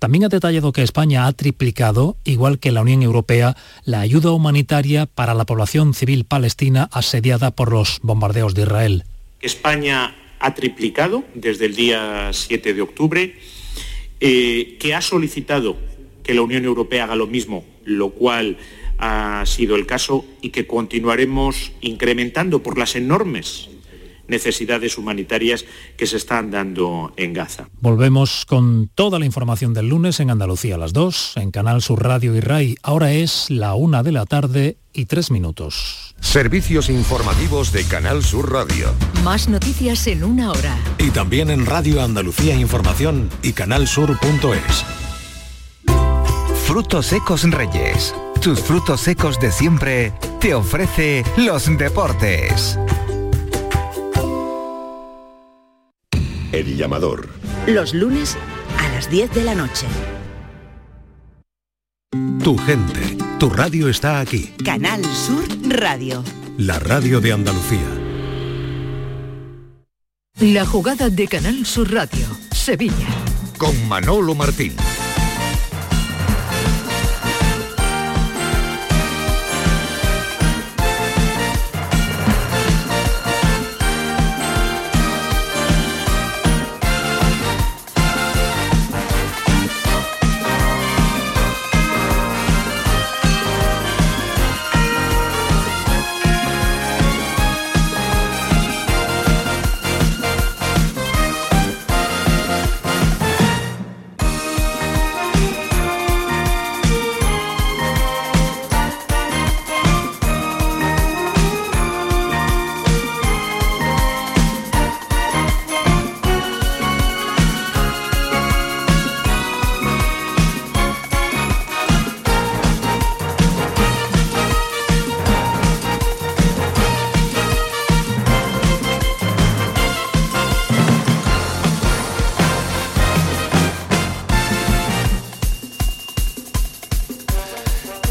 También ha detallado que España ha triplicado, igual que la Unión Europea, la ayuda humanitaria para la población civil palestina asediada por los bombardeos de Israel. España ha triplicado desde el día 7 de octubre, eh, que ha solicitado que la Unión Europea haga lo mismo, lo cual ha sido el caso y que continuaremos incrementando por las enormes necesidades humanitarias que se están dando en Gaza. Volvemos con toda la información del lunes en Andalucía a las 2, en Canal Sur Radio y RAI. Ahora es la una de la tarde y tres minutos. Servicios informativos de Canal Sur Radio. Más noticias en una hora. Y también en Radio Andalucía Información y canalsur.es. Frutos secos Reyes. Tus frutos secos de siempre te ofrece los deportes. El llamador. Los lunes a las 10 de la noche. Tu gente, tu radio está aquí. Canal Sur Radio. La radio de Andalucía. La jugada de Canal Sur Radio. Sevilla. Con Manolo Martín.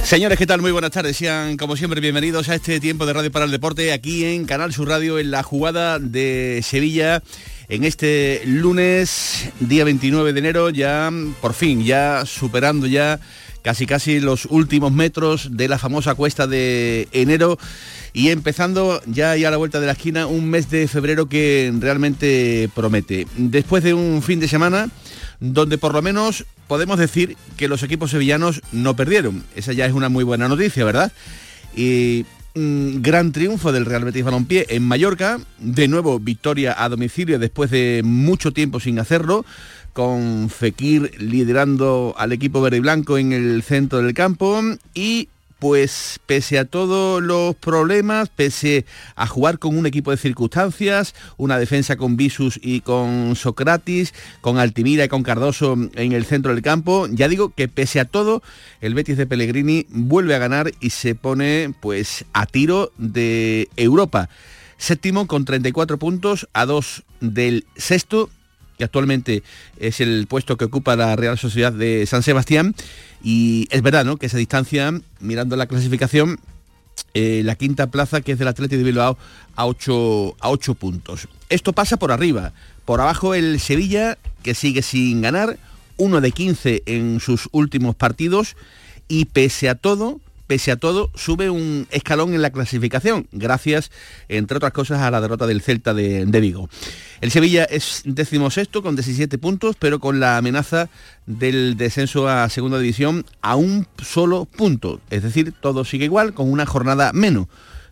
Señores, ¿qué tal? Muy buenas tardes. Sean, como siempre, bienvenidos a este tiempo de Radio para el Deporte aquí en Canal Sur Radio, en la jugada de Sevilla. En este lunes, día 29 de enero, ya por fin, ya superando ya casi casi los últimos metros de la famosa cuesta de enero y empezando ya, ya a la vuelta de la esquina un mes de febrero que realmente promete. Después de un fin de semana donde por lo menos podemos decir que los equipos sevillanos no perdieron. Esa ya es una muy buena noticia, ¿verdad? Y mm, gran triunfo del Real Betis Balompié en Mallorca, de nuevo victoria a domicilio después de mucho tiempo sin hacerlo, con Fekir liderando al equipo verde y blanco en el centro del campo y pues pese a todos los problemas, pese a jugar con un equipo de circunstancias, una defensa con Visus y con Socratis, con Altimira y con Cardoso en el centro del campo, ya digo que pese a todo, el Betis de Pellegrini vuelve a ganar y se pone pues a tiro de Europa. Séptimo con 34 puntos a dos del sexto que actualmente es el puesto que ocupa la Real Sociedad de San Sebastián. Y es verdad, ¿no? Que esa distancia, mirando la clasificación, eh, la quinta plaza, que es del Atlético de Bilbao, a 8, a 8 puntos. Esto pasa por arriba. Por abajo el Sevilla, que sigue sin ganar, uno de 15 en sus últimos partidos, y pese a todo, pese a todo, sube un escalón en la clasificación, gracias, entre otras cosas, a la derrota del Celta de, Vigo. El Sevilla es décimo sexto con 17 puntos, pero con la amenaza del descenso a segunda división a un solo punto. Es decir, todo sigue igual, con una jornada menos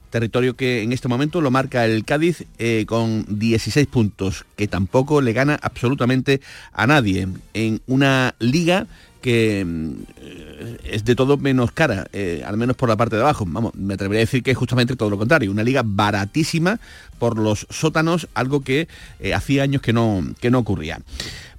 territorio que en este momento lo marca el Cádiz eh, con 16 puntos, que tampoco le gana absolutamente a nadie en una liga que mm, es de todo menos cara, eh, al menos por la parte de abajo. Vamos, me atrevería a decir que es justamente todo lo contrario, una liga baratísima por los sótanos, algo que eh, hacía años que no, que no ocurría.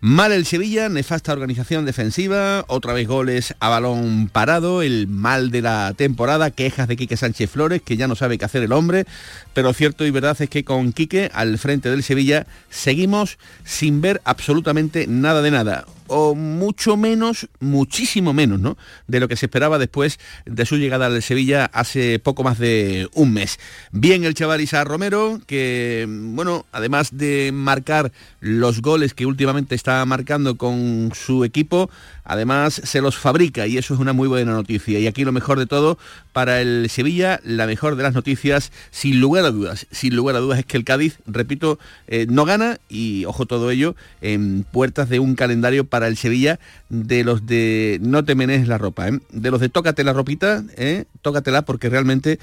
Mal el Sevilla, nefasta organización defensiva, otra vez goles a balón parado, el mal de la temporada, quejas de Quique Sánchez Flores, que ya no sabe qué hacer el hombre, pero cierto y verdad es que con Quique al frente del Sevilla seguimos sin ver absolutamente nada de nada o mucho menos, muchísimo menos, ¿no? De lo que se esperaba después de su llegada al Sevilla hace poco más de un mes. Bien el chaval Isa Romero, que, bueno, además de marcar los goles que últimamente está está marcando con su equipo, además se los fabrica y eso es una muy buena noticia. Y aquí lo mejor de todo para el Sevilla, la mejor de las noticias, sin lugar a dudas, sin lugar a dudas es que el Cádiz, repito, eh, no gana y ojo todo ello en puertas de un calendario para el Sevilla de los de no te menes la ropa, ¿eh? de los de tócate la ropita, ¿eh? tócatela porque realmente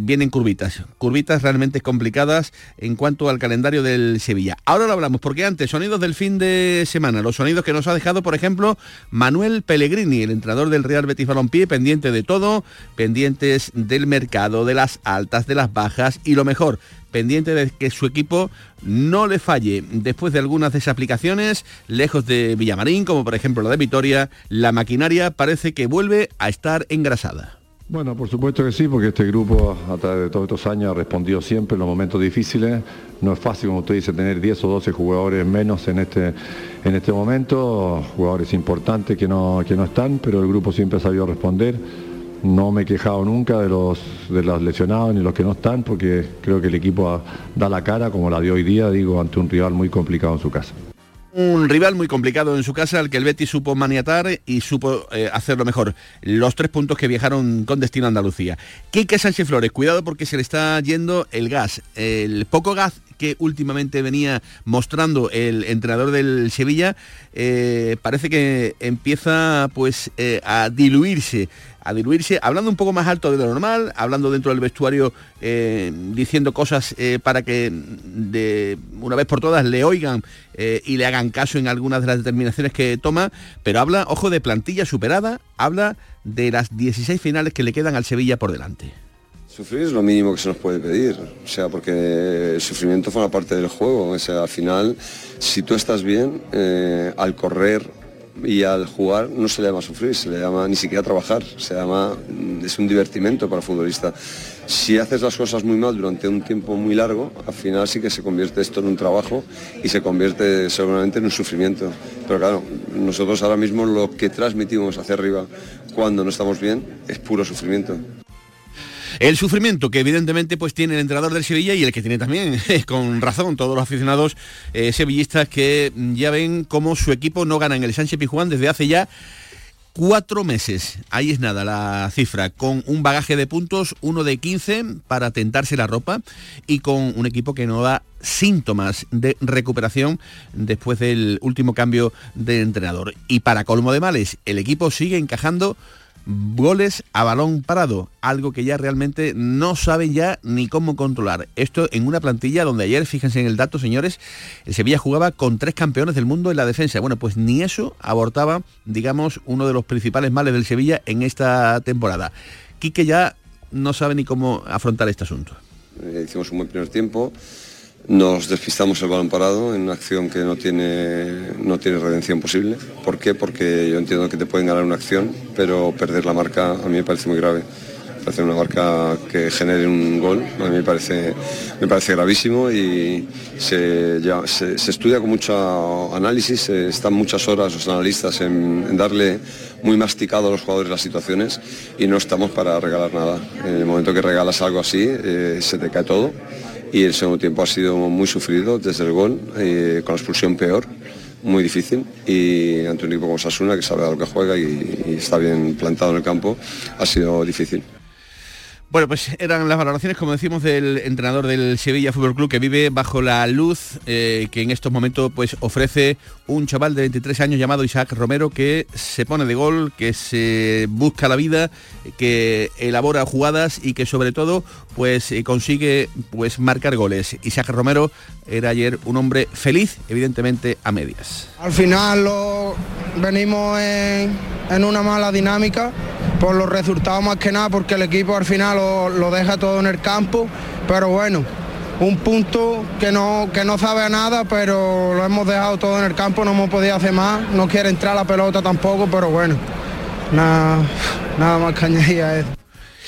vienen curvitas, curvitas realmente complicadas en cuanto al calendario del Sevilla. Ahora lo hablamos porque antes, sonidos del fin de semana, los sonidos que nos ha dejado, por ejemplo, Manuel Pellegrini, el entrenador del Real Betis Balompié, pendiente de todo, pendientes del mercado, de las altas, de las bajas y lo mejor, pendiente de que su equipo no le falle. Después de algunas desaplicaciones, lejos de Villamarín, como por ejemplo la de Vitoria, la maquinaria parece que vuelve a estar engrasada. Bueno, por supuesto que sí, porque este grupo a través de todos estos años ha respondido siempre en los momentos difíciles. No es fácil, como usted dice, tener 10 o 12 jugadores menos en este, en este momento, jugadores importantes que no, que no están, pero el grupo siempre ha sabido responder. No me he quejado nunca de los, de los lesionados ni los que no están, porque creo que el equipo da la cara, como la dio hoy día, digo, ante un rival muy complicado en su casa. Un rival muy complicado en su casa, al que el Betis supo maniatar y supo eh, hacerlo mejor. Los tres puntos que viajaron con destino a Andalucía. Quique Sánchez Flores, cuidado porque se le está yendo el gas. El poco gas que últimamente venía mostrando el entrenador del Sevilla, eh, parece que empieza pues eh, a diluirse a diluirse, hablando un poco más alto de lo normal, hablando dentro del vestuario, eh, diciendo cosas para que de una vez por todas le oigan y le hagan caso en algunas de las determinaciones que toma, pero habla, ojo, de plantilla superada, habla de las 16 finales que le quedan al Sevilla por delante. Sufrir es lo mínimo que se nos puede pedir, o sea, porque el sufrimiento forma parte del juego, o sea, al final, si tú estás bien, al correr y al jugar no se le llama sufrir, se le llama ni siquiera trabajar, se llama, mm, es un divertimento para el futbolista. Si haces las cosas muy mal durante un tiempo muy largo, al final sí que se convierte esto en un trabajo y se convierte seguramente en un sufrimiento. Pero claro, nosotros ahora mismo lo que transmitimos hacia arriba cuando no estamos bien es puro sufrimiento. El sufrimiento que evidentemente pues tiene el entrenador del Sevilla y el que tiene también con razón todos los aficionados eh, sevillistas que ya ven cómo su equipo no gana en el Sánchez Pijuán desde hace ya cuatro meses. Ahí es nada la cifra, con un bagaje de puntos, uno de 15 para tentarse la ropa y con un equipo que no da síntomas de recuperación después del último cambio de entrenador. Y para colmo de males, el equipo sigue encajando goles a balón parado, algo que ya realmente no saben ya ni cómo controlar. Esto en una plantilla donde ayer, fíjense en el dato, señores, el Sevilla jugaba con tres campeones del mundo en la defensa. Bueno, pues ni eso abortaba, digamos, uno de los principales males del Sevilla en esta temporada. Quique ya no sabe ni cómo afrontar este asunto. Eh, hicimos un buen primer tiempo nos despistamos el balón parado en una acción que no tiene, no tiene redención posible. ¿Por qué? Porque yo entiendo que te pueden ganar una acción, pero perder la marca a mí me parece muy grave. Hacer una marca que genere un gol a mí me parece, me parece gravísimo y se, estudia con mucho análisis, están muchas horas los analistas en, darle muy masticado a los jugadores las situaciones y no estamos para regalar nada. En el momento que regalas algo así, eh, se te cae todo y el segundo tiempo ha sido muy sufrido desde el gol, eh, con la expulsión peor, muy difícil y ante un equipo como Sasuna que sabe a lo que juega y está bien plantado en el campo, ha sido difícil. Bueno, pues eran las valoraciones, como decimos, del entrenador del Sevilla Fútbol Club que vive bajo la luz eh, que en estos momentos pues ofrece un chaval de 23 años llamado Isaac Romero que se pone de gol, que se busca la vida, que elabora jugadas y que sobre todo pues eh, consigue pues marcar goles. Isaac Romero era ayer un hombre feliz, evidentemente a medias. Al final lo, venimos en una mala dinámica por los resultados más que nada, porque el equipo al final lo, deja todo en el campo, pero bueno, un punto que no, que no sabe a nada, pero lo hemos dejado todo en el campo, no hemos podido hacer más, no quiere entrar la pelota tampoco, pero bueno, nada, nada más que añadir eso.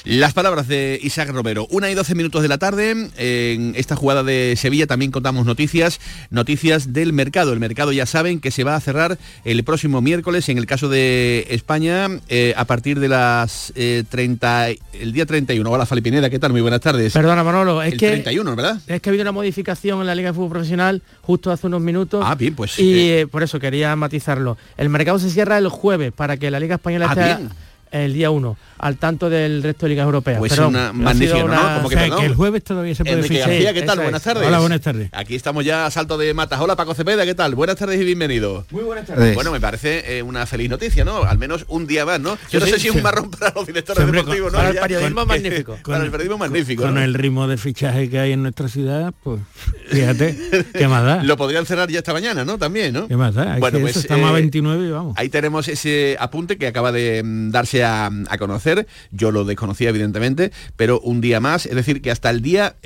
Las palabras de Isaac Romero. Una y doce minutos de la tarde. En esta jugada de Sevilla también contamos noticias, noticias del mercado. El mercado ya saben que se va a cerrar el próximo miércoles, en el caso de España, eh, a partir de las 30, eh, el día 31. Hola Falipineda, ¿qué tal? Muy buenas tardes. Perdona Manolo, es el que 31, ¿verdad? Es que ha habido una modificación en la Liga de Fútbol Profesional justo hace unos minutos. Ah, bien, pues. Y eh, por eso quería matizarlo. El mercado se cierra el jueves para que la Liga Española Ah, esté bien. El día 1 al tanto del resto de ligas europeas. Pues Perdón, una magnífica, ¿no? Como que O sea, perdón. que el jueves todavía se puede Enrique. García, ¿qué tal? Buenas es. tardes. Hola, buenas tardes. Aquí estamos ya a salto de matas. Hola Paco Cepeda, ¿qué tal? Buenas tardes y bienvenido. Muy buenas tardes. Bueno, me parece eh, una feliz noticia, ¿no? Al menos un día más, ¿no? Yo no sí, sé si es sí. un marrón para los directores Sí, hombre, deportivos, ¿no? para el periodismo con- magnífico. para el periodismo magnífico. Con ¿no? el ritmo de fichaje que hay en nuestra ciudad, pues fíjate, ¿qué más da? Lo podrían cerrar ya esta mañana, ¿no? También, ¿no? ¿Qué más da? Bueno, pues, estamos a eh, 29 y vamos. Ahí tenemos ese apunte que acaba de mm, a, conocer. Yo lo desconocía, evidentemente, pero un día más, es decir, que hasta el día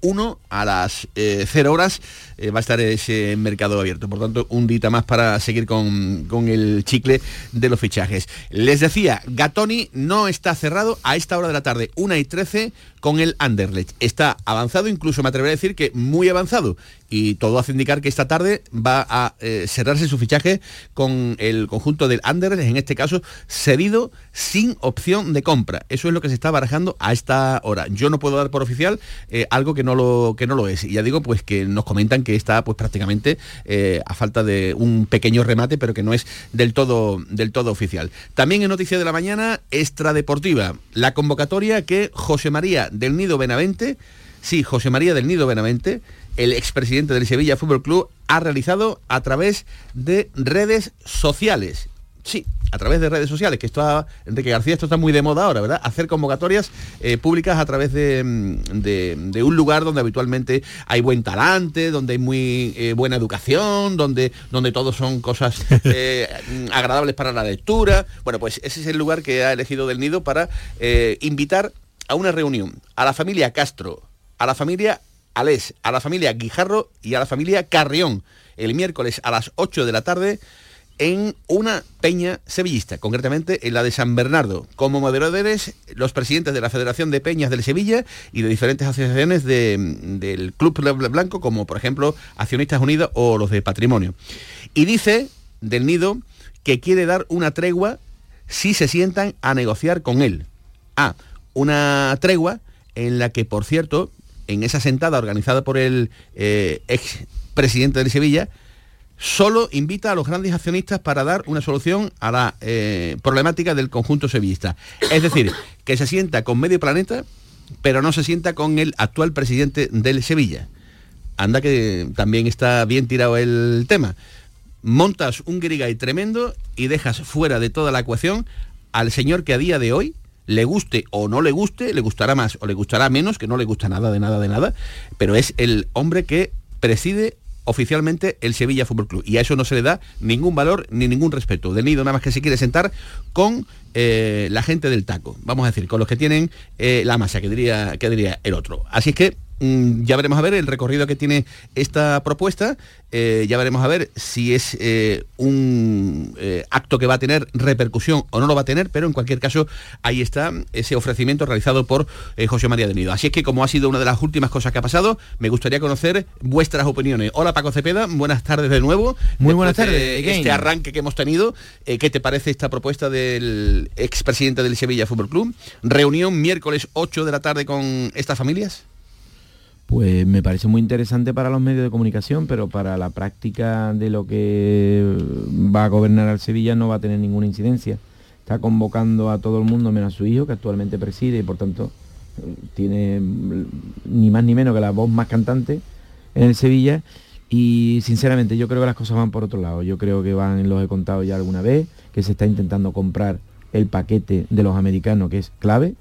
1 a las 0 horas eh, va a estar ese mercado abierto. Por tanto, un día más para seguir con, con el chicle de los fichajes. Les decía, Gatoni no está cerrado a esta hora de la tarde, 1 y 13, con el Anderlecht. Está avanzado, incluso me atrevería a decir que muy avanzado. Y todo hace indicar que esta tarde va a eh, cerrarse su fichaje con el conjunto del Anderlecht, en este caso cedido sin opción de compra. Eso es lo que se está barajando a esta hora. Yo no puedo dar por oficial eh, algo que no lo que no lo es. Y ya digo, pues que nos comentan que está pues prácticamente eh, a falta de un pequeño remate, pero que no es del todo del todo oficial. También en noticia de la mañana extradeportiva, la convocatoria que José María del Nido Benavente, sí, José María del Nido Benavente, el expresidente del Sevilla Fútbol Club, ha realizado a través de redes sociales. Sí, a través de redes sociales, que esto, ha- Enrique García, esto está muy de moda ahora, ¿verdad? Hacer convocatorias eh, públicas a través de, mm, de- de un lugar donde habitualmente hay buen talante, donde hay muy eh, buena educación, donde, donde todo son cosas eh, agradables para la lectura. Bueno, pues ese es el lugar que ha elegido Del Nido para invitar a una reunión a la familia Castro, a la familia Alés, a la familia Guijarro y a la familia Carrión, el miércoles a las 8 de la tarde en una peña sevillista, concretamente en la de San Bernardo, como moderadores los presidentes de la Federación de Peñas del Sevilla y de diferentes asociaciones de- del Club Bla- Blanco, como por ejemplo Accionistas Unidos o los de Patrimonio. Y dice del Nido que quiere dar una tregua si se sientan a negociar con él. Ah, una tregua en la que, por cierto, en esa sentada organizada por el eh, ex presidente del Sevilla, solo invita a los grandes accionistas para dar una solución a la eh, problemática del conjunto sevillista. Es decir, que se sienta con medio planeta, pero no se sienta con el actual presidente del Sevilla. Anda que también está bien tirado el tema. Montas un grigay tremendo y dejas fuera de toda la ecuación al señor que a día de hoy le guste o no le guste, le gustará más o le gustará menos, que no le gusta nada de nada de nada, pero es el hombre que preside oficialmente el Sevilla Fútbol Club y a eso no se le da ningún valor ni ningún respeto. De nido nada más que se quiere sentar con eh, la gente del taco, vamos a decir, con los que tienen eh, la masa, que diría, que diría el otro. Así es que ya veremos a ver el recorrido que tiene esta propuesta, eh, ya veremos a ver si es eh, un eh, acto que va a tener repercusión o no lo va a tener, pero en cualquier caso ahí está ese ofrecimiento realizado por José María de Nido. Así es que como ha sido una de las últimas cosas que ha pasado, me gustaría conocer vuestras opiniones. Hola Paco Cepeda, buenas tardes de nuevo. Muy buenas de tardes. Este arranque que hemos tenido, ¿qué te parece esta propuesta del expresidente del Sevilla Fútbol Club? Reunión miércoles 8 de la tarde con estas familias. Pues me parece muy interesante para los medios de comunicación, pero para la práctica de lo que va a gobernar al Sevilla no va a tener ninguna incidencia. Está convocando a todo el mundo menos a su hijo, que actualmente preside y por tanto tiene ni más ni menos que la voz más cantante en el Sevilla. Y sinceramente yo creo que las cosas van por otro lado. Yo creo que van, los he contado ya alguna vez, que se está intentando comprar el paquete de los americanos, que es clave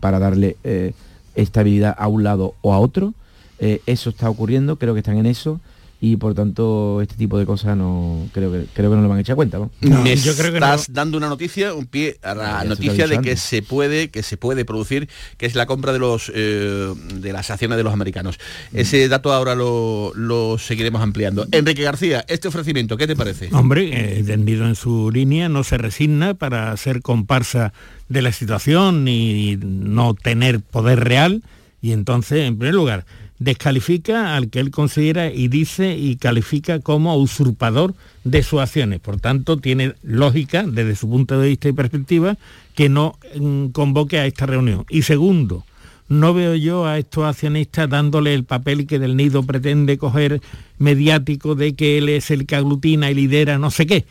para darle eh, estabilidad a un lado o a otro. Eh, eso está ocurriendo, creo que están en eso. y por tanto este tipo de cosas no creo que creo que no lo van a echar cuenta. ¿no? Me yo creo que estás dando una noticia, un pie a la lo noticia de que antes. se puede, que se puede producir, que es la compra de los eh, de las acciones de los americanos. Mm. Ese dato ahora lo, lo seguiremos ampliando. Enrique García, este ofrecimiento, ¿qué te parece? Hombre, eh, tendido en su línea, no se resigna para ser comparsa de la situación ni no tener poder real. Y entonces, en primer lugar, descalifica al que él considera y dice y califica como usurpador de sus acciones. Por tanto, tiene lógica, desde su punto de vista y perspectiva, que no mm, convoque a esta reunión. Y segundo, no veo yo a estos accionistas dándole el papel que del nido pretende coger mediático de que él es el que aglutina y lidera no sé qué.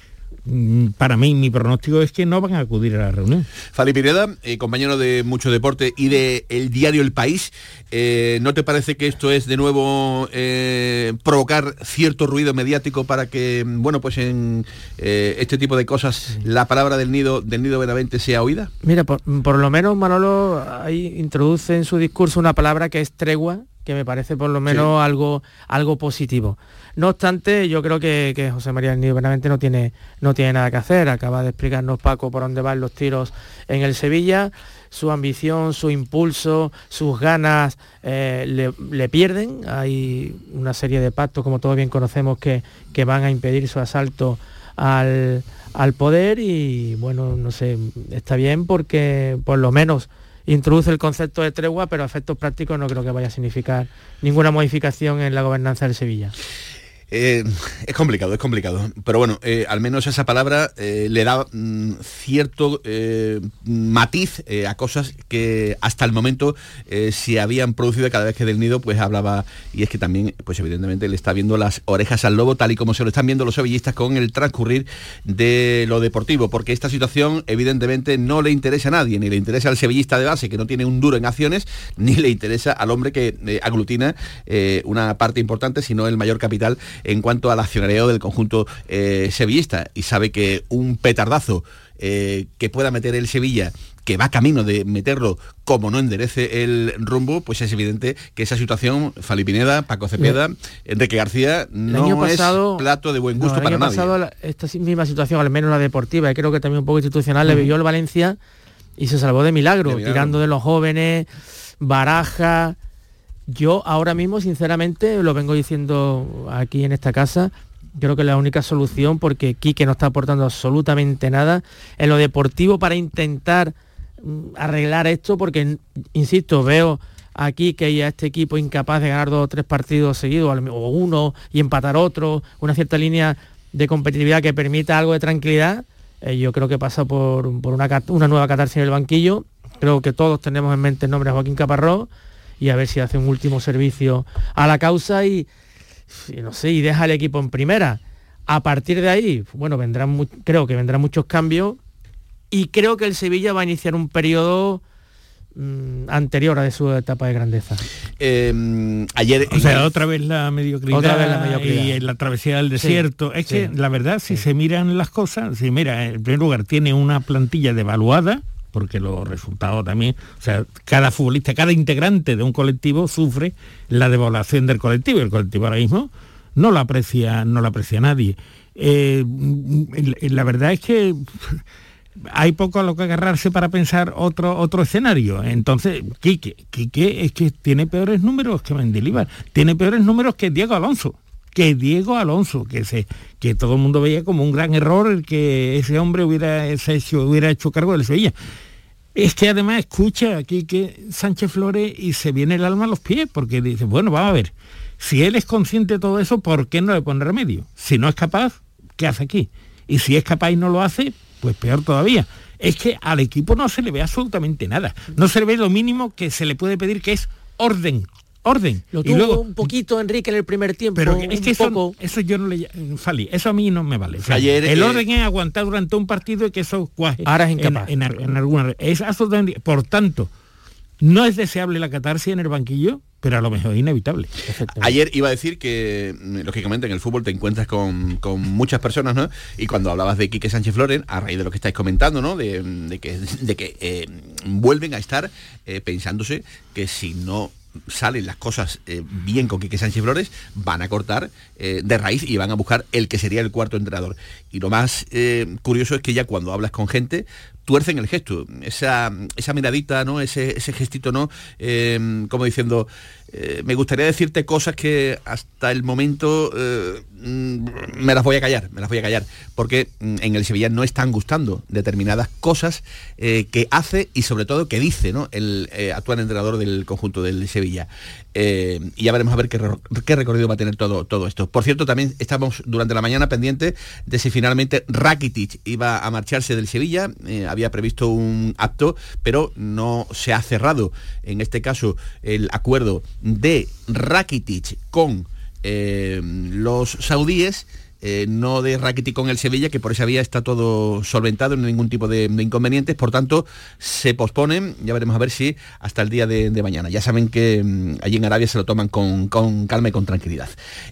Mm, Para mí, mi pronóstico es que no van a acudir a la reunión. Fali Pineda, eh, compañero de mucho deporte y de el diario El País, eh, ¿no te parece que esto es de nuevo eh, provocar cierto ruido mediático para que, bueno, pues en eh, este tipo de cosas la palabra del nido del nido Benavente sea oída? Mira, por, por lo menos Manolo ahí introduce en su discurso una palabra que es tregua, que me parece por lo menos algo, algo positivo. No obstante, yo creo que, José María del Nido no tiene, no tiene nada que hacer. Acaba de explicarnos Paco por dónde van los tiros en el Sevilla. Su ambición, su impulso, sus ganas eh, le, le pierden. Hay una serie de pactos, como todos bien conocemos, que, que van a impedir su asalto al, al poder y bueno, no sé, está bien porque por lo menos introduce el concepto de tregua, pero a efectos prácticos no creo que vaya a significar ninguna modificación en la gobernanza del Sevilla. Eh, es complicado, es complicado. Pero bueno, eh, al menos esa palabra eh, le da mm, cierto matiz a cosas que hasta el momento se habían producido cada vez que del nido pues hablaba. Y es que también pues evidentemente le está viendo las orejas al lobo tal y como se lo están viendo los sevillistas con el transcurrir de lo deportivo. Porque esta situación evidentemente no le interesa a nadie. Ni le interesa al sevillista de base que no tiene un duro en acciones ni le interesa al hombre que aglutina una parte importante sino el mayor capital en cuanto al accionariado del conjunto eh, sevillista y sabe que un petardazo eh, que pueda meter el Sevilla que va camino de meterlo como no enderece el rumbo, pues es evidente que esa situación, Fali Pineda, Paco Cepeda, Enrique García, no año pasado- es plato de buen No, gusto el para año nadie. pasado esta misma situación, al menos la deportiva, y creo que también un poco institucional, le vivió el Valencia y se salvó de milagro, De milagro. tirando de los jóvenes, baraja. Yo ahora mismo, sinceramente, lo vengo diciendo aquí en esta casa, creo que la única solución, porque Quique no está aportando absolutamente nada, en lo deportivo para intentar mm, arreglar esto, porque, insisto, veo aquí que hay a este equipo incapaz de ganar dos o tres partidos seguidos, o uno y empatar otro, una cierta línea de competitividad que permita algo de tranquilidad, eh, yo creo que pasa por, por una, una nueva catarsis en el banquillo. Creo que todos tenemos en mente el nombre de Joaquín Caparrós y a ver si hace un último servicio a la causa y, y no sé, y deja al equipo en primera. A partir de ahí, bueno, vendrán creo que vendrán muchos cambios y creo que el Sevilla va a iniciar un periodo mm, anterior a de su etapa de grandeza. Eh, ayer O sea, otra vez la mediocridad, Otra vez la mediocridad. y la travesía del Sí, desierto. es sí. que la verdad, si se miran las cosas, si mira, en primer lugar tiene una plantilla devaluada, porque los resultados también, o sea, cada futbolista, cada integrante de un colectivo sufre la devaluación del colectivo. y El colectivo ahora mismo no lo aprecia, no lo aprecia nadie. Eh, la verdad es que hay poco a lo que agarrarse para pensar otro otro escenario. Entonces, Quique, Quique es que tiene peores números que Mendilibar, tiene peores números que Diego Alonso, que Diego Alonso, que se que todo el mundo veía como un gran error el que ese hombre hubiera hecho, hubiera hecho cargo del Sevilla. Es que además escucha aquí que Sánchez Flores y se viene el alma a los pies, porque dice, bueno, vamos a ver, si él es consciente de todo eso, ¿por qué no le pone remedio? Si no es capaz, ¿qué hace aquí? Y si es capaz y no lo hace, pues peor todavía. Es que al equipo no se le ve absolutamente nada. No se le ve lo mínimo que se le puede pedir, que es orden. Orden. Lo y tuvo luego, un poquito Enrique en el primer tiempo. pero es que eso, poco. eso yo no le Fali, eso a mí no me vale. O sea, Ayer, el eh, orden es aguantar durante un partido y que eso cuaje Ahora es en- incapaz. En, ar- en alguna es absolutamente por tanto no es deseable la catarsis en el banquillo pero a lo mejor es inevitable Ayer iba a decir que, mm, lógicamente, en el fútbol te encuentras con, con muchas personas, ¿no? Y cuando hablabas de Quique Sánchez Flores, a raíz de lo que estáis comentando, ¿no? De, de que, de que eh, vuelven a estar eh, pensándose que si no salen las cosas eh, bien con Quique Sánchez Flores, van a cortar eh, de raíz y van a buscar el que sería el cuarto entrenador. Y lo más eh, curioso es que ya cuando hablas con gente, tuercen el gesto, esa, esa miradita, ¿no? Ese, ese gestito, ¿no? como diciendo, me gustaría decirte cosas que hasta el momento mm, me las voy a callar, me las voy a callar, porque mm, en el Sevilla no están gustando determinadas cosas que hace y sobre todo que dice ¿no? el actual entrenador del conjunto del Sevilla. Eh, y ya veremos a ver qué, recorrido va a tener todo, todo esto. Por cierto, también estamos durante la mañana pendiente de si finalmente Rakitic iba a marcharse del Sevilla. Eh, había previsto un acto, pero no se ha cerrado, en este caso, el acuerdo de Rakitic con eh, los saudíes eh, no de Rakitic con el Sevilla, que por esa vía está todo solventado, no hay ningún tipo de, inconvenientes, por tanto se posponen, ya veremos a ver si hasta el día de, mañana. Ya saben que mm, allí en Arabia se lo toman con, calma y con tranquilidad.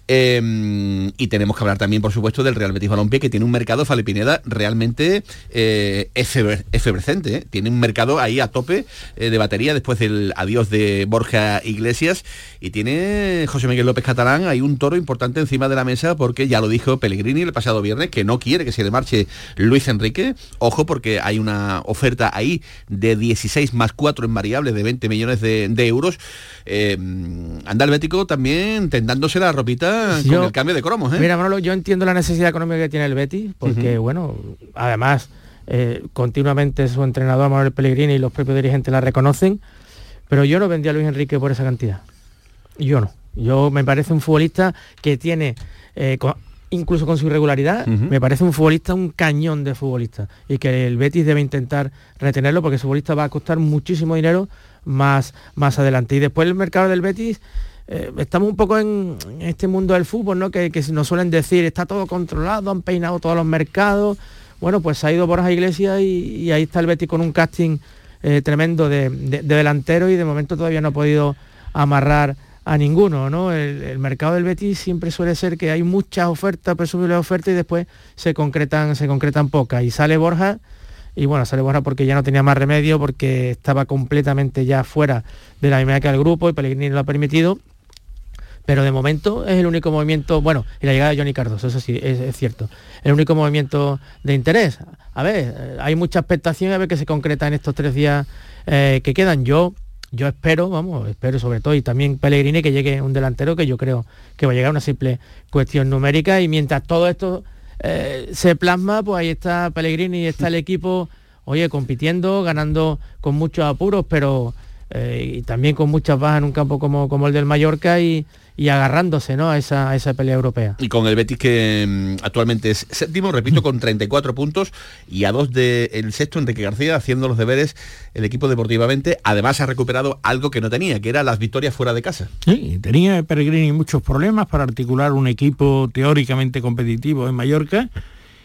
Em, y tenemos que hablar también, por supuesto, del Real Betis Balompié, que tiene un mercado, Falipineda, realmente eh, efervescente, ¿eh? tiene un mercado ahí a tope de batería después del adiós de Borja Iglesias y tiene José Miguel López Catalán, hay un toro importante encima de la mesa porque ya lo dijo Pellegrini el pasado viernes, que no quiere que se le marche Luis Enrique. Ojo, porque hay una oferta ahí de 16 más 4 en variables de 20 millones de, euros. Eh, anda el Bético también tendándose la ropita con el cambio de cromos. ¿eh? Mira, Manolo, yo entiendo la necesidad económica que tiene el Betis, porque, bueno, además, eh, continuamente su entrenador Manuel Pellegrini y los propios dirigentes la reconocen, pero yo no vendía a Luis Enrique por esa cantidad. Yo no. Yo me parece un futbolista que tiene eh, incluso con su irregularidad, me parece un futbolista, un cañón de futbolista. Y que el Betis debe intentar retenerlo porque ese futbolista va a costar muchísimo dinero más, más adelante. Y después el mercado del Betis, eh, estamos un poco en, este mundo del fútbol, ¿no? Que, nos suelen decir, está todo controlado, han peinado todos los mercados. Bueno, pues ha ido Borja Iglesias y, y ahí está el Betis con un casting eh, tremendo de delantero y de momento todavía no ha podido amarrar a ninguno, ¿no? El, mercado del Betis siempre suele ser que hay muchas ofertas, presumibles ofertas y después se concretan, se concretan pocas. Y sale Borja, y bueno, sale Borja porque ya no tenía más remedio, porque estaba completamente ya fuera de la dinámica del grupo y Pellegrini lo ha permitido. Pero de momento es el único movimiento, bueno, y la llegada de Johnny Cardoso, eso sí, es, cierto. El único movimiento de interés. A ver, eh, hay mucha expectación a ver qué se concreta en estos tres días eh, que quedan. Yo yo espero, vamos, espero sobre todo, y también Pellegrini que llegue un delantero que yo creo que va a llegar a una simple cuestión numérica. Y mientras todo esto eh, se plasma, pues ahí está Pellegrini y está el equipo, oye, compitiendo, ganando con muchos apuros, pero eh, y también con muchas bajas en un campo como, como el del Mallorca y, y agarrándose ¿no? a, esa, esa pelea europea. Y con el Betis que mm, actualmente es séptimo, repito, con 34 puntos y a dos del sexto Enrique García haciendo los deberes el equipo deportivamente. Además ha recuperado algo que no tenía, que era las victorias fuera de casa. Sí, tenía Peregrini muchos problemas para articular un equipo teóricamente competitivo en Mallorca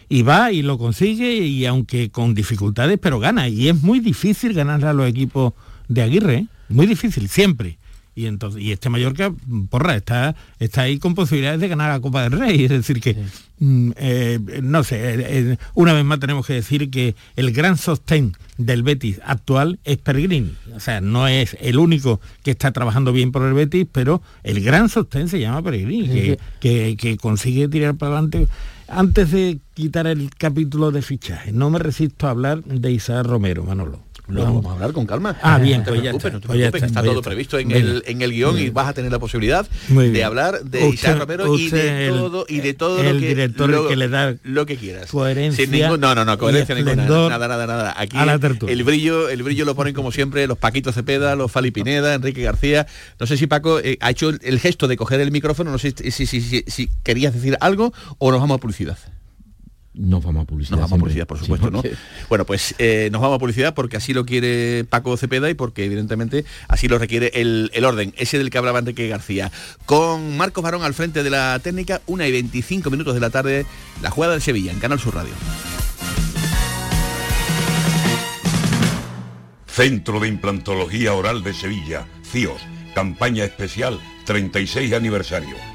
y va y lo consigue y aunque con dificultades, pero gana. Y es muy difícil ganarle a los equipos de Aguirre, ¿eh? muy difícil, siempre y entonces y este Mallorca porra está está ahí con posibilidades de ganar la Copa del Rey es decir que mm, eh, no sé eh, eh, una vez más tenemos que decir que el gran sostén del Betis actual es Peregrini o sea no es el único que está trabajando bien por el Betis pero el gran sostén se llama Peregrini que, que, consigue tirar para adelante. Antes de quitar el capítulo de fichaje no me resisto a hablar de Isaac Romero Manolo lo vamos a hablar con calma. Ah, bien, no te pues preocupes, no te pues preocupes, está, todo previsto en el, en el guion y vas a tener la posibilidad de hablar de Isaac Romero y de todo y de todo el lo que director lo, que le da lo que quieras. Coherencia. Sin ningún, no, no, no, coherencia ninguna. Nada, nada, nada. Aquí el brillo, el brillo lo ponen como siempre los Paquitos Cepeda, los Fali Pineda, Enrique García. No sé si Paco eh, ha hecho el, gesto de coger el micrófono, no sé si, si, si, si querías decir algo o nos vamos a publicidad. Nos vamos a publicidad. Nos vamos a publicidad, por supuesto, ¿no? Bueno, pues eh, nos vamos a publicidad porque así lo quiere Paco Cepeda y porque evidentemente así lo requiere el, orden, ese del que hablaba Enrique García. Con Marcos Barón al frente de la técnica, una y 25 minutos de la tarde, la jugada del Sevilla, en Canal Sur Radio. Centro de Implantología Oral de Sevilla, CIOS, campaña especial 36 aniversario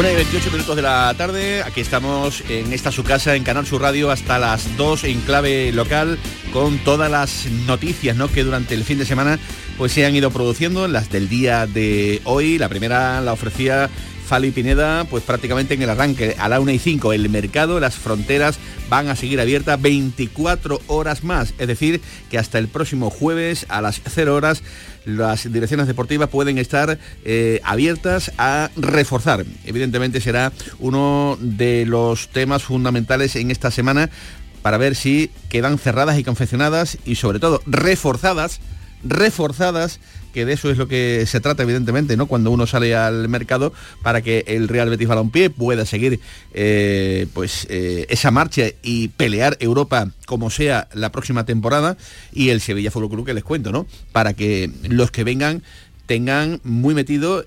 Una y 28 minutos de la tarde, aquí estamos en esta su casa, en Canal Sur Radio, hasta las 2 en clave local, con todas las noticias ¿no? que durante el fin de semana pues, se han ido produciendo, las del día de hoy. La primera la ofrecía Fali Pineda, pues prácticamente en el arranque, a la 1 y 5, el mercado, las fronteras van a seguir abiertas 24 horas más, es decir, que hasta el próximo jueves a las 0 horas las direcciones deportivas pueden estar eh, abiertas a reforzar. Evidentemente será uno de los temas fundamentales en esta semana para ver si quedan cerradas y confeccionadas y sobre todo reforzadas, reforzadas que de eso es lo que se trata evidentemente, ¿no? Cuando uno sale al mercado para que el Real Betis Balompié pueda seguir eh, pues eh, esa marcha y pelear Europa como sea la próxima temporada y el Sevilla Fútbol Club que les cuento, ¿no? Para que los que vengan tengan muy metido,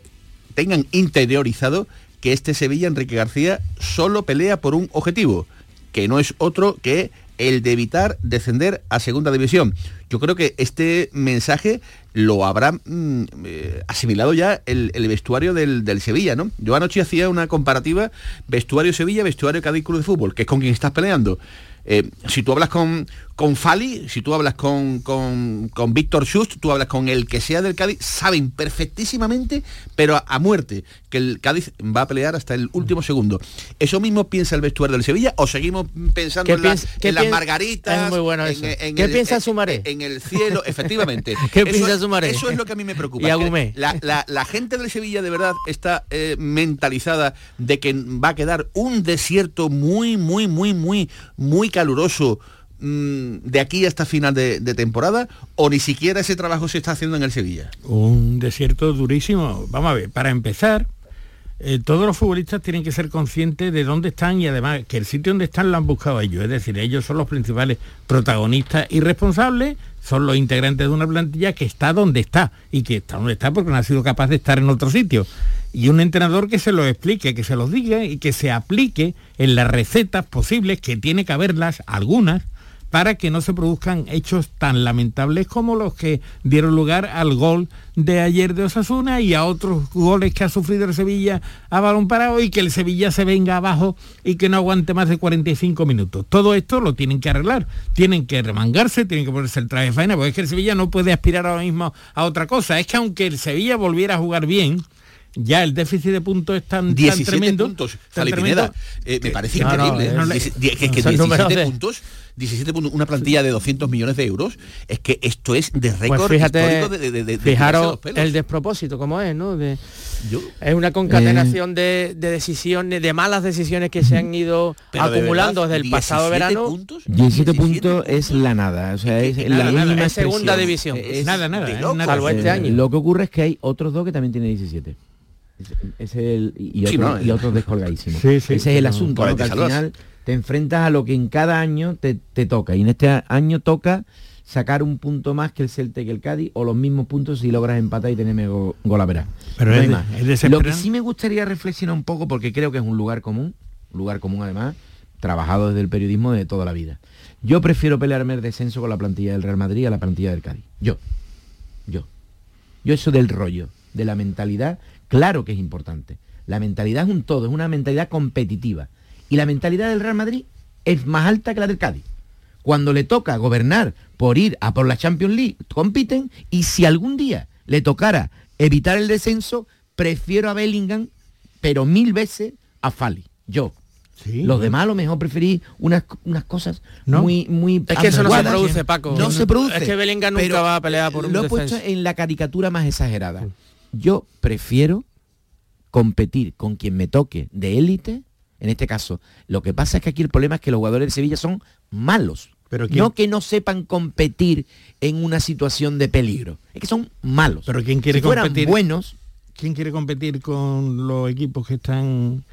tengan interiorizado que este Sevilla Enrique García solo pelea por un objetivo, que no es otro que el de evitar descender a segunda división. Yo creo que este mensaje lo habrá mm, eh, asimilado ya el, el vestuario del, del, Sevilla, ¿no? Yo anoche hacía una comparativa vestuario Sevilla, vestuario Cádiz Club de Fútbol, que es con quien estás peleando. Eh, si tú hablas con, con Fali, si tú hablas con, con, con Víctor Schust, tú hablas con el que sea del Cádiz, saben perfectísimamente, pero a, a, muerte, que el Cádiz va a pelear hasta el último segundo. ¿Eso mismo piensa el vestuario del Sevilla o seguimos pensando en, piensa, la, en las margaritas? Es muy bueno eso. En, en ¿Qué el, piensa Sumaré? En el cielo, efectivamente. ¿Qué eso, piensa Sumaré? Eso es lo que a mí me preocupa. Y Agumé. La, la, la, gente del Sevilla de verdad está eh, mentalizada de que va a quedar un desierto muy, muy, muy, muy, muy caluroso mm, de aquí hasta final de, temporada o ni siquiera ese trabajo se está haciendo en el Sevilla? Un desierto durísimo. Vamos a ver, para empezar, eh, todos los futbolistas tienen que ser conscientes de dónde están y además que el sitio donde están lo han buscado ellos. Es decir, ellos son los principales protagonistas y responsables, son los integrantes de una plantilla que está donde está y que está donde está porque no ha sido capaz de estar en otro sitio. Y un entrenador que se lo explique, que se los diga y que se aplique en las recetas posibles, que tiene que haberlas, algunas, para que no se produzcan hechos tan lamentables como los que dieron lugar al gol de ayer de Osasuna y a otros goles que ha sufrido el Sevilla a balón parado y que el Sevilla se venga abajo y que no aguante más de 45 minutos. Todo esto lo tienen que arreglar, tienen que remangarse, tienen que ponerse el traje de faena, porque es que el Sevilla no puede aspirar ahora mismo a otra cosa. Es que aunque el Sevilla volviera a jugar bien, ya el déficit de puntos es tan, 17 tan tremendo. puntos, tan tremendo, eh, me parece no, increíble. No, no, ¿eh? es, que, que 17 de... puntos, 17 puntos, una plantilla de 200 millones de euros, es que esto es de récord pues fíjate, histórico de, de, de Fijaros el despropósito, como es, ¿no? De, Yo, es una concatenación eh, de, de, decisiones, de malas decisiones que se han ido acumulando verdad, desde el pasado verano. Puntos, 17, 17 puntos es la nada, o sea, es, es nada, la mínima nada, es segunda división. Es, nada, nada, nada, salvo este año. Lo que ocurre es que hay otros dos que también tienen 17. Es el, y, Sí, otro, no, y otros descolgadísimos. Sí, sí, Ese es el asunto, ¿no? que al final te enfrentas a lo que en cada año te, te toca. Y en este año toca sacar un punto más que el Celta y que el Cádiz o los mismos puntos si logras empatar y tenerme go, gol a verás. Pero no es, hay de- más. es Lo que sí me gustaría reflexionar un poco, porque creo que es un lugar común, un lugar común además, trabajado desde el periodismo de toda la vida. Yo prefiero pelearme el descenso con la plantilla del Real Madrid a la plantilla del Cádiz. Yo. Yo. Yo eso del rollo, de la mentalidad, claro que es importante. La mentalidad es un todo, es una mentalidad competitiva. Y la mentalidad del Real Madrid es más alta que la del Cádiz. Cuando le toca gobernar por ir a por la Champions League, compiten y si algún día le tocara evitar el descenso, prefiero a Bellingham, pero mil veces a Fali. Yo. Los demás a lo mejor preferí unas, unas cosas muy muy Es que eso no se produce, Paco. No se produce. Es que Bellingham nunca va a pelear por un Lo he puesto en la caricatura más exagerada. Yo prefiero competir con quien me toque de élite. En este caso, lo que pasa es que aquí el problema es que los jugadores de Sevilla son malos. Pero ¿quién- no que no sepan competir en una situación de peligro. Es que son malos. Pero ¿quién quiere si fueran competir? buenos, ¿Quién quiere competir con los equipos que están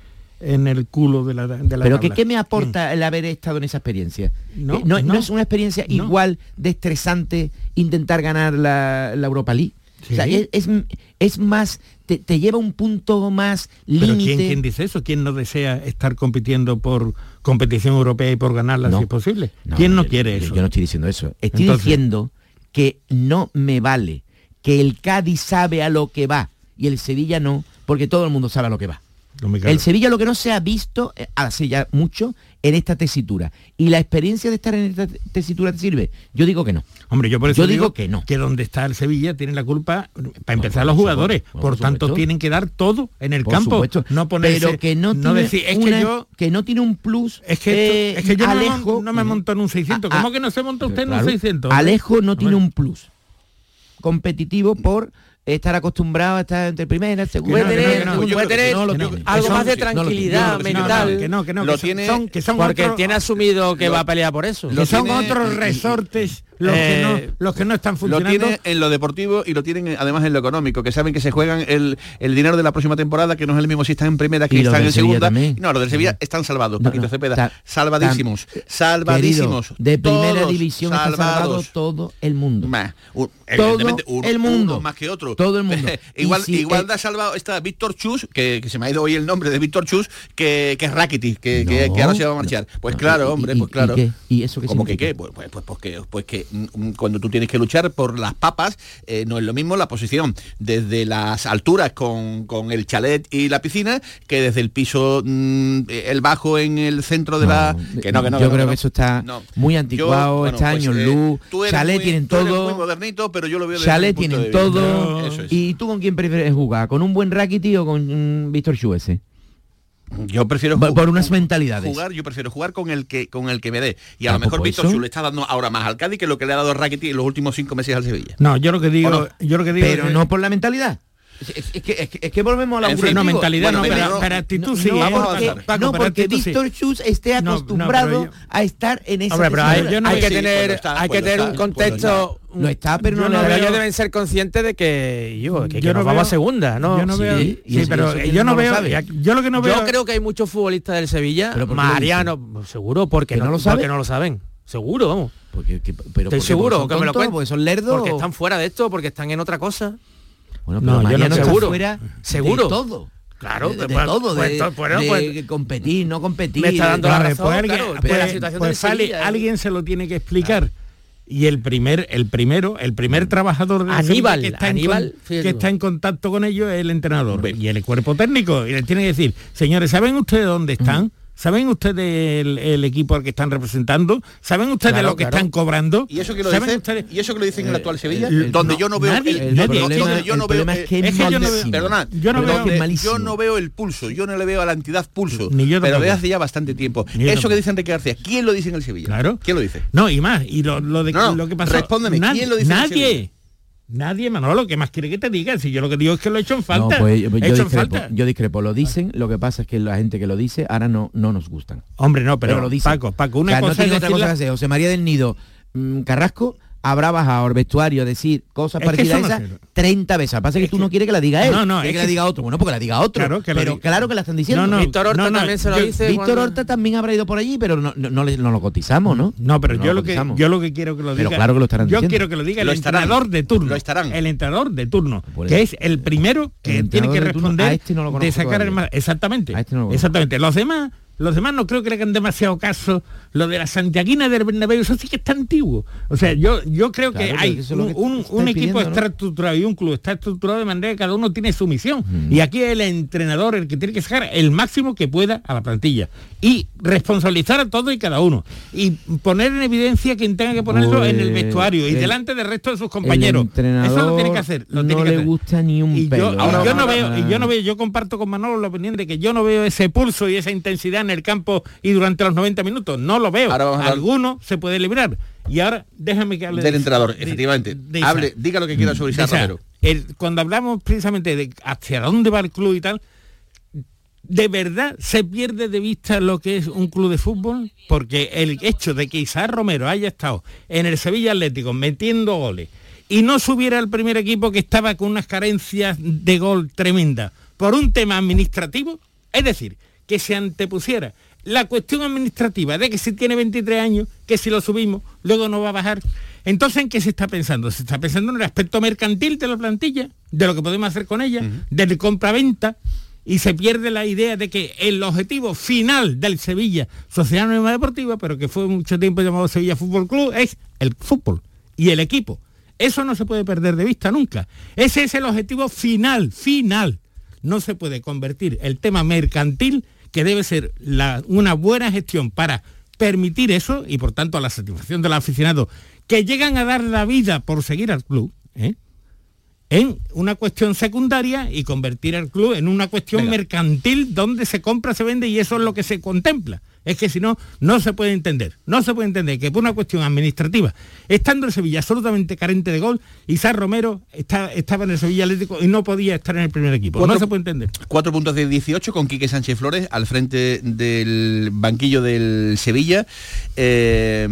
en el culo de la, de la pero que? ¿qué me aporta el haber estado en esa experiencia? No, Eh, no, no. no es una experiencia igual de estresante intentar ganar la, la Europa League. O sea, es, es- es más, te, te lleva a un punto más Pero ¿quién, límite. quién dice eso? ¿Quién no desea estar compitiendo por competición europea y por ganarla No. si es posible? ¿Quién no quiere yo- eso? Yo no estoy diciendo eso. Estoy Entonces- diciendo que no me vale que el Cádiz sabe a lo que va y el Sevilla no, porque todo el mundo sabe a lo que va. El Sevilla lo que no se ha visto eh, hace ya mucho en esta tesitura. ¿Y la experiencia de estar en esta tesitura te sirve? Yo digo que no. Hombre, yo por eso Yo digo que no. Que donde está el Sevilla tienen la culpa, para empezar, los jugadores. por Por, tanto, supuesto. tienen que dar todo en el Por campo. supuesto. No ponerse, pero que no, tiene decir, es una- que yo... que no tiene un plus Es que, esto- eh, es que yo Alejo no, me monto en un 600. Ah, ¿Cómo que no se monta usted en un 600? Alejo no tiene un plus competitivo por estar acostumbrado a estar entre primera, segunda, Puede tener, algo más de tranquilidad mental. que no, que no, Lo que son- tiene- son, que son porque tiene asumido que lo- va a pelear por eso. que son tiene- otros resortes los, Eh, que no, los que no están Lo funcionando. tiene en lo deportivo y lo tienen en- además en lo económico, que saben que se juegan el, el dinero de la próxima temporada, que no es el mismo si están en primera que están en segunda. también. No, los del Sevilla están salvados, No, Paquito no, Cepeda. ta- salvadísimos. tan- salvadísimos. Querido, de primera división está salvado salvados. todo el mundo. Más. Un- Todo evidentemente, un- el mundo. uno más que otro. Todo el mundo. igual si, igual eh, da salvado está Víctor Chus, que, que se me ha ido hoy el nombre de Víctor Chus, que, que es Rakitic, que, que- No. que ahora se va a marchar. Pues No, claro, y- hombre, y- pues claro. ¿y qué? ¿Y eso qué ¿Cómo que qué? Pues, pues, pues, pues que, pues que cuando tú tienes que luchar por las papas, eh, no es lo mismo la posición desde las alturas con, con el chalet y la piscina que desde el piso, mm, el bajo en el centro de la... Que no, que no, yo creo que eso está muy Yo, anticuado, bueno, está pues, años eh, luz, chalet muy- tienen todo, muy modernito, pero yo lo veo chalet tienen todo, es. y tú con quién prefieres jugar, con un buen Rakitic o con mm, Víctor Schuese? Yo prefiero por, ju- por unas mentalidades. jugar, yo prefiero jugar con el que con el que me dé. Y a Ah, lo mejor pues Víctor eso. Chu le está dando ahora más al Cádiz que lo que le ha dado Rakitic en los últimos cinco meses al Sevilla. No, yo lo que digo, yo lo que digo pero es que- no por la mentalidad. Es, que, es, que, es que volvemos a la En fin, no, mentalidad Bueno, no, pero, no, pero actitud no, sí. no, porque, Paco, Paco, no, porque sí. Víctor Schultz esté No, no, acostumbrado yo- a estar en esa Hombre, pero hay, yo no que sí, tener, pues está, hay pues que tener un pues contexto. Lo está, pero no, no ellos deben ser conscientes de que yo, que, Yo no nos vamos a segunda, ¿no? Yo no Sí, veo, sí, pero yo no no lo veo, yo lo que no veo, Yo creo que hay muchos futbolistas del Sevilla, ¿Pero por qué lo Mariano, seguro, porque ¿Que no, no lo saben? porque no lo saben. Seguro, vamos. Porque, que- pero Estoy porque seguro que me lo cuenten. porque son lerdos. Porque están fuera de esto, porque están en otra cosa. Bueno, No, pero yo no Mariano está Seguro. fuera Seguro. de todo. Claro, de, de pues, todo, pues, de, de pues- competir, no competir. Me está de- dando la razón, pues alguien, claro, pues- de la situación pues del Ale- Sevilla, ¿eh? alguien se lo tiene que explicar. Y el primer, el primero, el primer trabajador del Aníbal, que está, Aníbal, con- que está en contacto con ellos es el entrenador y el cuerpo técnico. Y le tiene que decir, señores, ¿saben ustedes dónde están? ¿Saben ustedes el, el equipo al que están representando? ¿Saben ustedes Claro, lo que claro. están cobrando? ¿Y eso que lo ¿Saben dice? ustedes? ¿Y eso que lo dicen en el actual Sevilla? el- donde no, yo no veo nadie, el, el donde problema- yo no veo eh, es que es que yo no veo-. Perdona, Yo no veo- yo no veo el pulso, yo no le veo a la entidad pulso, Ni yo pero de hace ya bastante tiempo. Eso que dice Enrique García, ¿quién lo dice en el Sevilla? Claro. ¿Quién lo dice? No, y más, y lo, lo de No, lo que pasó. respóndeme, nadie, ¿quién lo dice en el Nadie. Nadie, Manolo, ¿qué más quiere que te diga? Si yo lo que digo es que lo he hecho en falta. No, pues yo, He en discrepo, falta. yo discrepo. Lo dicen, lo que pasa es que la gente que lo dice ahora no, no nos gustan. Hombre, no, pero, Pero, lo dicen. Paco, Paco, una O sea, no cosa tiene es otra cosa que hacer. José María del Nido mm, Carrasco habrá bajado al vestuario a decir cosas Es que parecidas a eso no esas sirve. 30 veces. Que pasa es que tú no quieres que la diga él. No, no, quieres es que la que- diga otro. Bueno, porque la diga otro. Claro que pero diga. claro que la están diciendo. No, no, Víctor Horta no, no, también se lo yo- dice. Víctor cuando- Horta también habrá ido por allí, pero no, no, no le- no lo cotizamos, ¿no? No, pero No yo lo lo que yo lo que quiero que lo diga. Pero claro que lo estarán Yo diciendo. quiero que lo diga Lo el estarán. entrenador de turno. Lo estarán. El entrenador de turno, que es el primero que El tiene que responder este de sacar el exactamente. Este exactamente. Los demás los demás no creo que le hagan demasiado caso. Lo de la Santiaguina del Bernabéu, eso sí que está antiguo. O sea, yo, yo creo que Claro, hay que eso es un, que un- un equipo pidiendo, ¿no? está estructurado y un club está estructurado de manera que cada uno tiene su misión. Mm. Y aquí el entrenador el que tiene que sacar el máximo que pueda a la plantilla. Y responsabilizar a todo y cada uno. Y poner en evidencia quien tenga que ponerlo en el Pues, vestuario y el- delante del resto de sus compañeros. Eso lo tiene que hacer. Lo tiene no que le hacer. gusta ni un Y yo, pelo. y Ahora yo no vamos a- veo, y yo no veo, yo comparto con Manolo la opinión de que yo no veo ese pulso y esa intensidad en el campo y durante los 90 minutos. No lo veo. Alguno se puede librar. Y ahora déjame que hable Del de- entrenador, de- efectivamente. de. Hable, diga lo que quiera sobre Isaac. Romero. El- cuando hablamos precisamente de hacia dónde va el club y tal, ¿de verdad se pierde de vista lo que es un club de fútbol? Porque el hecho de que Isaac Romero haya estado en el Sevilla Atlético metiendo goles y no subiera al primer equipo que estaba con unas carencias de gol tremendas por un tema administrativo, es decir, que se antepusiera la cuestión administrativa de que si tiene 23 años, que si lo subimos, luego no va a bajar. Entonces, ¿en qué se está pensando? Se está pensando en el aspecto mercantil de la plantilla, de lo que podemos hacer con ella, del compra-venta, y se pierde la idea de que el objetivo final del Sevilla Sociedad Anónima Deportiva, pero que fue mucho tiempo llamado Sevilla Fútbol Club, es el fútbol y el equipo. Eso no se puede perder de vista nunca. Ese es el objetivo final, final. No se puede convertir el tema mercantil, que debe ser la- una buena gestión para permitir eso y por tanto a la satisfacción del aficionado que llegan a dar la vida por seguir al club, ¿eh? en una cuestión secundaria y convertir al club en una cuestión Venga. mercantil donde se compra, se vende y eso es lo que se contempla. Es que si no, no se puede entender. No se puede entender que por una cuestión administrativa, estando el Sevilla absolutamente carente de gol, Isaac Romero está- estaba en el Sevilla Atlético y no podía estar en el primer equipo. Cuatro- no se puede entender. Cuatro puntos de 18 con Quique Sánchez Flores al frente del banquillo del Sevilla, eh,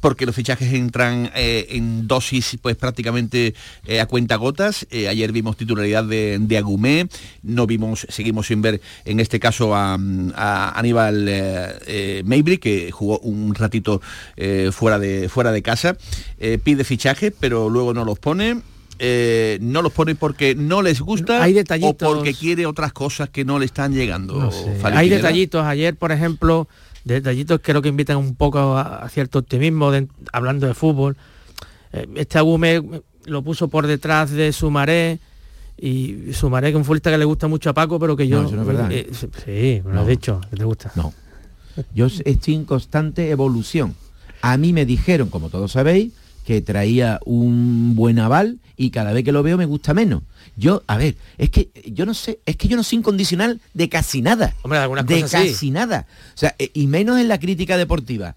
porque los fichajes entran eh, en dosis pues prácticamente eh, a cuenta gotas. Ayer vimos titularidad de, de Agumé, no vimos, seguimos sin ver en este caso a, a Aníbal eh, eh, Mabry, que jugó un ratito eh, fuera, de, fuera de casa. Eh, pide fichaje, pero luego no los pone. Eh, no los pone porque no les gusta Hay o detallitos. porque quiere otras cosas que no le están llegando. No sé. Fali Hay Pineda. detallitos. Ayer, por ejemplo, detallitos creo que invitan un poco a, a cierto optimismo de- hablando de fútbol. Eh, Este Agume lo puso por detrás de Sumaré y Sumaré que es un futbolista que le gusta mucho a Paco, pero que yo... No, eso no es verdad. eh, sí, me lo No. has dicho, que te gusta. No. Yo estoy en constante evolución. A mí me dijeron, como todos sabéis, que traía un buen aval y cada vez que lo veo me gusta menos. Yo, a ver, es que yo no sé, es que yo no soy incondicional de casi nada. Hombre, de algunas de cosas sí. casi nada. O sea, eh, y menos en la crítica deportiva.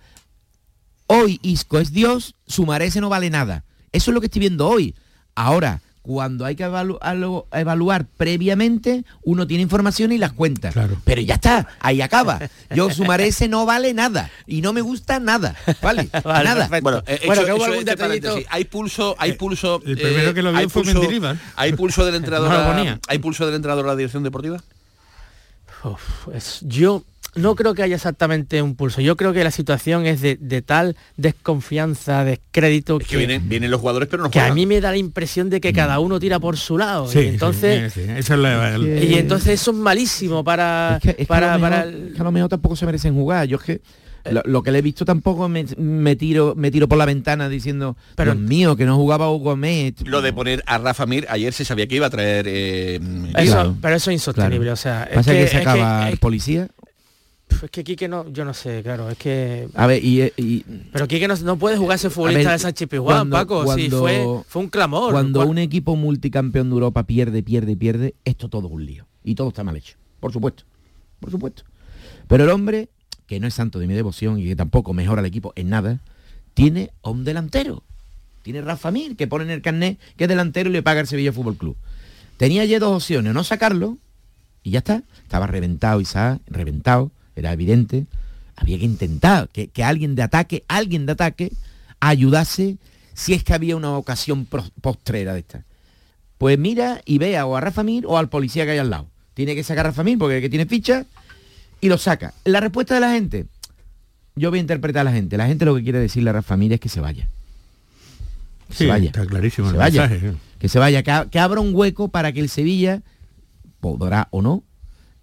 Hoy Isco es Dios, Sumaré ese no vale nada. Eso es lo que estoy viendo hoy. Ahora, cuando hay que evalu- evaluar previamente, uno tiene información y las cuenta. Pero ya está, ahí acaba. Yo sumaré ese no vale nada. Y no me gusta nada. ¿Vale? Vale, nada. perfecto. Bueno, eh, Bueno, hecho- hecho algún este hay pulso, hay pulso. el primero que lo vio hay fue pulso-. Hay pulso del entrenador. No hay pulso del entrenador a la dirección deportiva. Uf, es- yo no creo que haya exactamente un pulso. Yo creo que la situación es de, de tal desconfianza, descrédito, Es que vienen, vienen los jugadores, pero no que a mí me da la impresión de que cada uno tira por su lado. Sí, y entonces, sí, sí, eso es la- el- y entonces eso es malísimo para, Es que, es que para, para mejor, el- que a lo mejor tampoco se merecen jugar. Yo es que lo, lo que le he visto tampoco me, me tiro me tiro por la ventana diciendo, Pero- Dios mío, que no jugaba Hugo Gómez. Lo de poner a Rafa Mir, ayer se sabía que iba a traer... eh, Eso- Claro. pero eso es insostenible. Claro. O sea, es Pasa que, que, se es que- acaba es- el policía. Es que Quique no, yo no sé, claro, es que. A ver, y, y- Pero Quique no, no puede jugar ese futbolista ver, de Sánchez Pizjuán, cuando- Paco. sí, cuando- fue, fue un clamor. cuando Cuan- un equipo multicampeón de Europa pierde, pierde, pierde, esto todo es un lío. Y todo está mal hecho. Por supuesto. Por supuesto. Pero el hombre, que no es santo de mi devoción y que tampoco mejora el equipo en nada, tiene a un delantero. Tiene Rafa Mir, que pone en el carnet que es delantero y le paga el Sevilla Fútbol Club. Tenía ya dos opciones, no sacarlo, y ya está. Estaba reventado Isaac, reventado, era evidente. Había que intentar que, que alguien de ataque, alguien de ataque, ayudase si es que había una ocasión postrera de esta. Pues mira y vea o a Rafa Mir o al policía que hay al lado. Tiene que sacar a Rafa Mir porque el que tiene ficha y lo saca. La respuesta de la gente, yo voy a interpretar a la gente. La gente lo que quiere decirle a Rafa Mir es que se vaya. Que Sí, se vaya. está clarísimo se el vaya. mensaje. Que se vaya, que abra un hueco para que el Sevilla, podrá o no,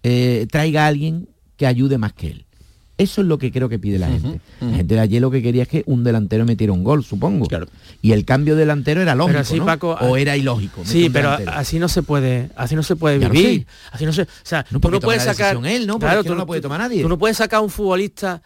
eh, traiga a alguien que ayude más que él. Eso es lo que creo que pide la gente. La gente de ayer lo que quería es que un delantero metiera un gol, supongo. Y el cambio de delantero era lógico, así, ¿no? Paco, o era ilógico. Sí, pero delantero. así no se puede, así no se puede vivir. Así no se, o sea, tú porque no puedes sacar él, ¿no? Es que no puede tomar nadie. Tú no puedes sacar a un futbolista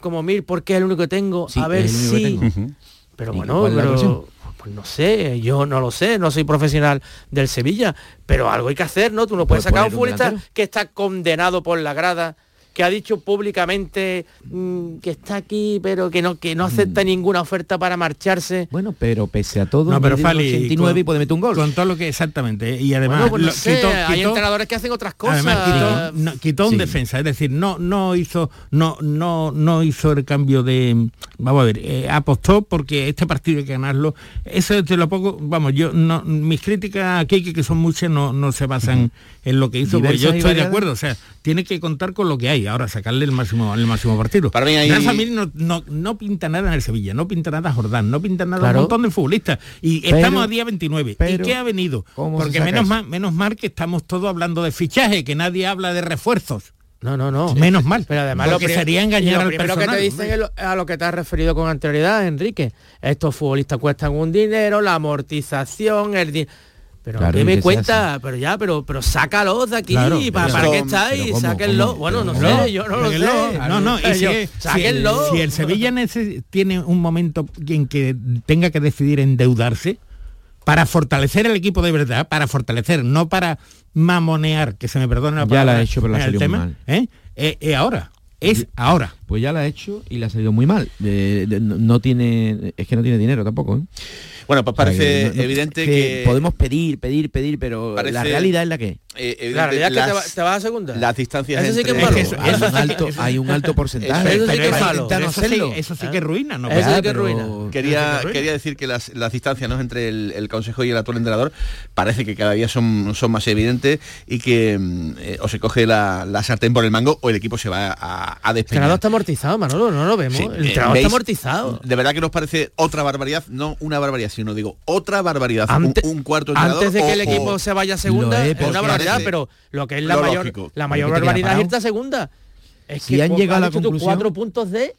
como Mir porque es el único que tengo, Sí, a ver si tengo. pero ¿Y bueno, pero pues no sé, yo no lo sé, no soy profesional del Sevilla, pero algo hay que hacer, ¿no? Tú no puedes sacar a un futbolista delantero. que está condenado por la grada que ha dicho públicamente mm, que está aquí pero que no que no acepta ninguna oferta para marcharse Bueno, pero pese a todo, No, pero Fali, 89 y con- puede meter un gol. Con todo lo que exactamente. Y además Bueno, pues no lo- sé, quitó- hay quitó- entrenadores que hacen otras cosas. Además quitó, no- quitó un Sí. defensa, es decir, no no hizo no no no hizo el cambio de vamos a ver, eh, apostó porque este partido hay que ganarlo. Eso es de lo poco, vamos, yo no mis críticas aquí que son muchas no, no se basan en lo que hizo, porque yo y estoy de acuerdo, o sea, tiene que contar con lo que hay, ahora sacarle el máximo el máximo partido. Para mí hay- Rafa Mir no, no, no pinta nada en el Sevilla, no pinta nada Jordán, no pinta nada Claro. un montón de futbolistas y Pero- estamos a día 29. ¿Y qué ha venido? ¿cómo se Porque menos mal, menos mal que estamos todos hablando de fichaje, que nadie habla de refuerzos. No, no, no. Menos mal. Pero además porque lo pri- sería y engañar lo al personal. que te dicen es lo- a lo que te has referido con anterioridad, Enrique. Estos futbolistas cuestan un dinero, la amortización, el di- pero Claro, ¿qué y me cuenta? Pero ya, pero pero sácalos de aquí, Claro, ¿para, para qué estáis? ¿cómo, Sáquenlo. cómo? Bueno, no Pero- sé, yo no lo sé. sáquenlo. No, no, y si, Yo- es- si el, sáquenlo. si el Sevilla tiene un momento en que tenga que decidir endeudarse para fortalecer el equipo de verdad, para fortalecer, no para mamonear, que se me perdone la Ya palabra. la ha hecho, pero la el tema, mal. ¿eh? Eh, eh, ahora, es ahora. Pues ya la ha hecho y le ha salido muy mal. Eh, de- no, tiene, es que no tiene dinero tampoco. ¿eh? Bueno, pues O sea, parece no- evidente que, podemos pedir, pedir, pedir, pero Parece- la realidad es la que eh, evidente La realidad es que te, vas a segunda. las distancias Eso sí que entre es malo. Es que eso- hay un alto, hay un alto porcentaje. Eso sí que es malo. Eso sí, hacerlo. eso sí que ruina, ¿no? Eso sí que ruina. Quería, quería decir que las, las distancias ¿no? entre el, el Consejo y el actual entrenador parece que cada día son, son más evidentes y que mm, eh, o se coge la, la sartén por el mango o el equipo se va a, a despeñar. Amortizado, Manolo, no lo vemos. Sí, el eh, entrenador ¿veis? está amortizado. De verdad que nos parece otra barbaridad, no una barbaridad, sino digo otra barbaridad. Un- Antes- un, cuarto entrenador Antes de que o- el equipo o- se vaya a segunda, es, es una barbaridad, parece pero lo que es la mayor, lógico. la mayor barbaridad es irte a segunda. Es Si han llegado a la conclusión- cuatro puntos de...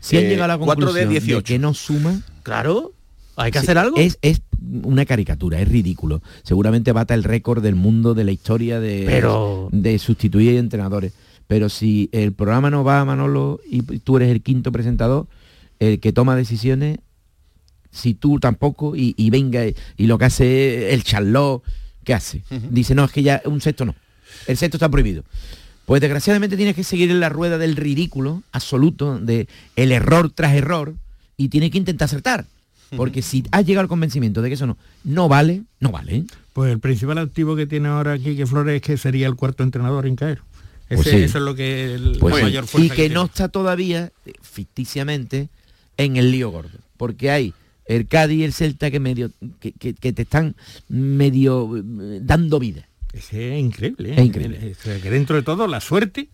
Si han Eh, llegado a la cuatro de conclusión de, 18. que no suma, Claro, hay que sí, hacer algo. Es, es una caricatura, es ridículo. Seguramente bata el récord del mundo de la historia de, Pero- de sustituir entrenadores. Pero si el programa no va a Manolo y tú eres el quinto presentador, el que toma decisiones, si tú tampoco, y, y venga, y lo que hace el charlot, ¿qué hace? Dice, no, es que ya un sexto no. El sexto está prohibido. Pues desgraciadamente tienes que seguir en la rueda del ridículo absoluto, de el error tras error, y tienes que intentar acertar. Porque si has llegado al convencimiento de que eso no, no vale, no vale. Pues el principal activo que tiene ahora Quique Flores es que sería el cuarto entrenador en caer. Ese- Pues sí. Eso es lo que el, Pues la sí. mayor fuerza y que, no tiene. está todavía, eh, ficticiamente, en el lío gordo. Porque hay el Cádiz y el Celta que medio que, que- que te están medio eh, dando vida. Ese es increíble. ¿eh? Es increíble. Que dentro de todo la suerte,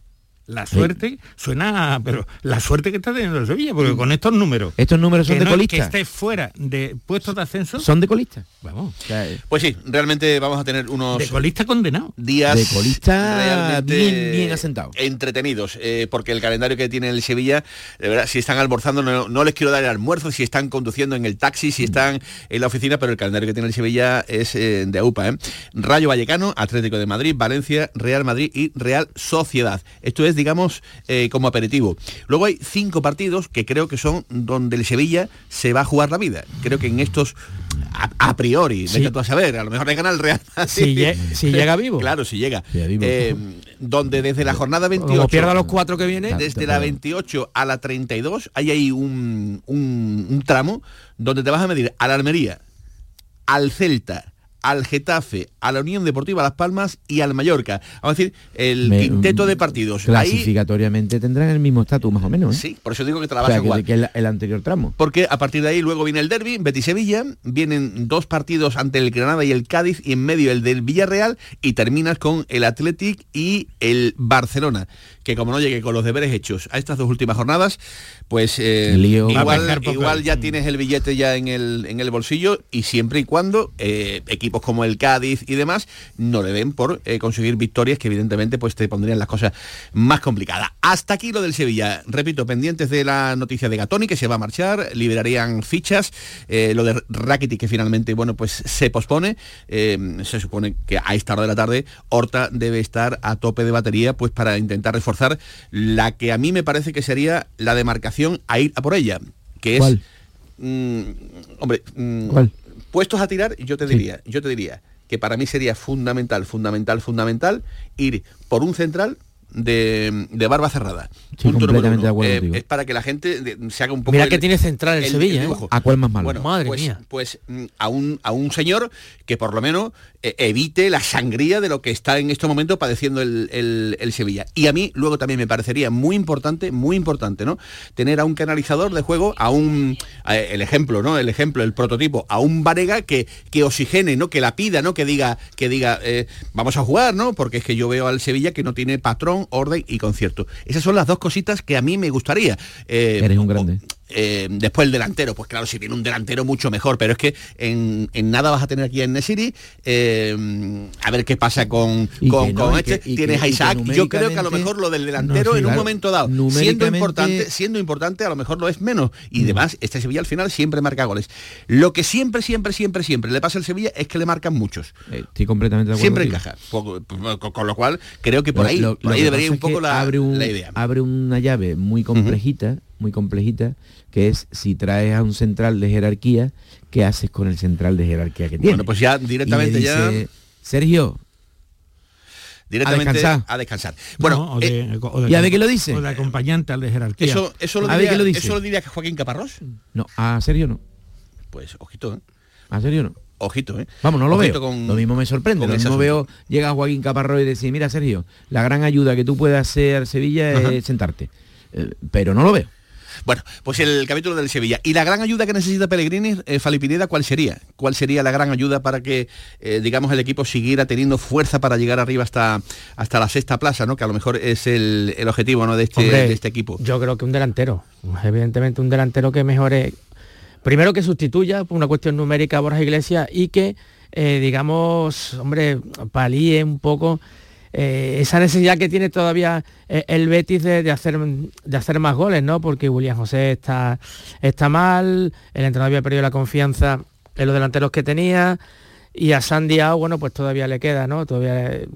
la suerte suena, pero la suerte que está teniendo el Sevilla, porque con estos números. Estos números son que de no- colista. Que esté fuera de puestos de ascenso. Son de colista. Vamos. O sea, eh, Pues sí, realmente vamos a tener unos De colista condenado. días de colista realmente bien, bien asentado. entretenidos eh, porque el calendario que tiene el Sevilla de verdad si están almorzando no, no les quiero dar el almuerzo si están conduciendo en el taxi si están en la oficina pero el calendario que tiene el Sevilla es eh, de AUPA ¿eh? Rayo Vallecano Atlético de Madrid Valencia Real Madrid y Real Sociedad esto es digamos eh, como aperitivo luego hay cinco partidos que creo que son donde el Sevilla se va a jugar la vida creo que en estos a, a priori Sí. vete tú a saber a lo mejor le gana el Real Madrid. Si lle- si llega vivo. claro si llega Si llega vivo. Eh, donde desde la jornada 28 Como pierda los cuatro que vienen, desde la 28 a la 32 hay ahí un, un- un tramo donde te vas a medir a la Almería, al Celta, al Getafe, a la Unión Deportiva Las Palmas y al Mallorca. Vamos a decir, el me- quinteto de partidos. Ahí, Clasificatoriamente tendrán el mismo estatus más o menos. ¿eh? sí, por eso digo que te la O sea, a que, el, el anterior tramo. Porque a partir de ahí luego viene el derby, Betis Sevilla, vienen dos partidos ante el Granada y el Cádiz y en medio el del Villarreal y terminas con el Athletic y el Barcelona, que como no llegue con los deberes hechos a estas dos últimas jornadas, pues eh, Lío. Igual, igual ya tienes el billete ya en el, en el bolsillo y siempre y cuando eh, equipos equipos como el Cádiz y demás no le ven por eh, conseguir victorias que evidentemente pues te pondrían las cosas más complicadas. Hasta aquí lo del Sevilla. Repito, pendientes de la noticia de Gatoni que se va a marchar, liberarían fichas, eh, lo de Rakitic que finalmente bueno pues se pospone. Eh, se supone que a esta hora de la tarde Horta debe estar a tope de batería pues para intentar reforzar la que a mí me parece que sería la demarcación a ir a por ella, que es mm, hombre, mm, puestos a tirar, yo te diría, yo te diría que para mí sería fundamental, fundamental, fundamental ir por un central de, de barba cerrada. Sí, Punto número completamente uno. de acuerdo Eh, es para que la gente de- se haga un poco Mira el- que tiene central el Sevilla, ¿eh? ¿A cuál más malo? Bueno, Madre pues, mía. Pues mm, a un, a un señor que por lo menos eh, evite la sangría de lo que está en este momento padeciendo el, el- el Sevilla. Y a mí luego también me parecería muy importante, muy importante, ¿no? Tener a un canalizador de juego, a un, a- el ejemplo, ¿no? El ejemplo, el prototipo, a un Varega que, que oxigene, ¿no? Que la pida, ¿no? Que diga, que diga, eh, vamos a jugar, ¿no? Porque es que yo veo al Sevilla que no tiene patrón, orden y concierto. Esas son las dos cositas que a mí me gustaría. Eh, Eres un grande. Eh, después el delantero, pues claro, si viene un delantero mucho mejor, pero es que en, en nada vas a tener aquí en Nesiri, eh, a ver qué pasa con, con, que no, con y que- este, tienes que- a Isaac, yo creo que a lo mejor lo del delantero No, sí, en un momento dado, siendo importante, siendo importante, a lo mejor lo es menos, y demás, este Sevilla al final siempre marca goles. Lo que siempre, siempre, siempre, siempre le pasa al Sevilla es que le marcan muchos. Eh, Estoy completamente de acuerdo Siempre encaja. Poco- con, con lo cual, creo que por ahí, lo- por lo ahí debería un poco la, abre, un- la idea. abre una llave muy complejita, muy complejita, que es si traes a un central de jerarquía, ¿qué haces con el central de jerarquía que tiene? Bueno, pues ya Y le directamente ya... dice, Sergio, Directamente descansar. a descansar. Bueno, No, de- eh, o de- ¿y a ver qué lo dice? O de acompañante al de jerarquía. eso, eso, lo A diría, lo dice. eso lo diría Joaquín Caparrós. No, a Sergio no. Pues ojito, ¿eh? A Sergio no. Ojito, ¿eh? Vamos, no lo Ojito veo. con- lo mismo me sorprende. Lo mismo veo, llega Joaquín Caparrós y decir, mira Sergio, la gran ayuda que tú puedes hacer al Sevilla Ajá. es sentarte. Eh, pero no lo veo. Bueno, pues el capítulo del Sevilla. ¿Y la gran ayuda que necesita Pellegrini, eh, Fali Pineda, cuál sería? ¿Cuál sería la gran ayuda para que, eh, digamos, el equipo siguiera teniendo fuerza para llegar arriba hasta, hasta la sexta plaza, ¿no? Que a lo mejor es el, el objetivo ¿no? de, este, Hombre, de este equipo. Yo creo que un delantero. Evidentemente un delantero que mejore. Primero que sustituya por una cuestión numérica a Borja Iglesias y que, eh, digamos, hombre, palíe un poco eh, esa necesidad que tiene todavía eh, el Betis de, de hacer, de hacer más goles, ¿no? Porque William José está, está mal, el entrenador había perdido la confianza en los delanteros que tenía. Y a Sandy Ao, bueno, pues todavía le queda, ¿no? Todavía eh,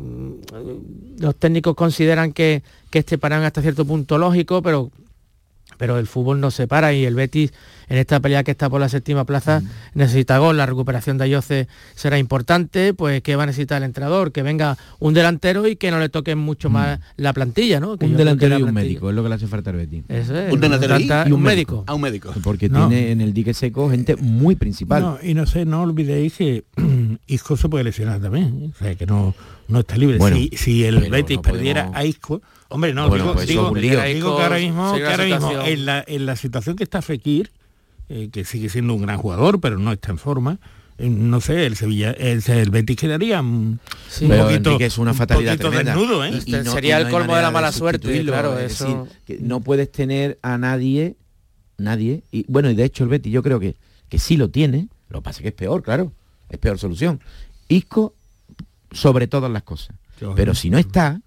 los técnicos consideran que, que este parán hasta cierto punto lógico, pero pero el fútbol no se para y el Betis en esta pelea que está por la séptima plaza Mm. necesita gol, la recuperación de Ayoce será importante, pues que va a necesitar el entrenador, que venga un delantero y que no le toquen mucho más la plantilla, ¿no? Que. Un delantero la y un plantilla- médico, es lo que le hace falta al Betis. Eso es, Un delantero y, un médico. A un médico. Porque No. tiene en el dique seco gente muy principal. No, y no sé, no olvidéis que Isco se puede lesionar también. ¿eh? O sea, que no, no está libre. Bueno, si, si el Betis no perdiera podemos- a Isco, hombre, no, Bueno, digo, pues digo- un que ahora mismo, que ahora mismo en, la, en la situación que está Fekir, eh, que sigue siendo un gran jugador, pero no está en forma, eh, no sé, el Sevilla, el, el Betis quedaría Sí. un Pero poquito, es una un fatalidad poquito tremenda. desnudo, ¿eh? Y- y Este sería el colmo de la mala suerte, sustituirlo, claro, es eso- decir, que no puedes tener a nadie, nadie, y bueno, y de hecho el Betis yo creo que, que sí lo tiene, lo que pasa es que es peor, claro, es peor solución. Isco sobre todas las cosas. Pero si no está,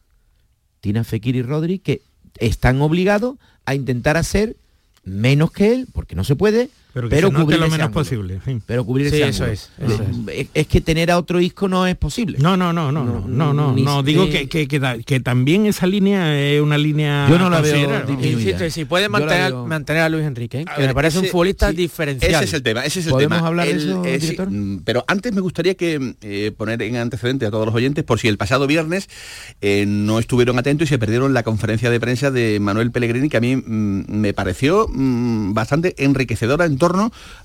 tiene a Fekir y Rodri que están obligados a intentar hacer menos que él, porque no se puede, pero pero, que se note cubrir lo menos ángulo. posible. Pero cubrir Sí, ese eso ángulo. es, eso es. es que tener a otro Isco no es posible. No, no, no, no, no, no, no, digo que, que, que, da- que también esa línea es una línea Yo no la veo. Insisto, si puede mantener, veo- mantener a Luis Enrique, ¿eh? A que ver, me parece un futbolista sí, diferencial. Ese es el tema, ese es el ¿Podemos tema. hablar de El- eso, sí, director? mm, pero antes me gustaría que eh, poner en antecedente a todos los oyentes por si el pasado viernes eh, no estuvieron atentos y se perdieron la conferencia de prensa de Manuel Pellegrini que a mí mm, me pareció mm, bastante enriquecedora en torno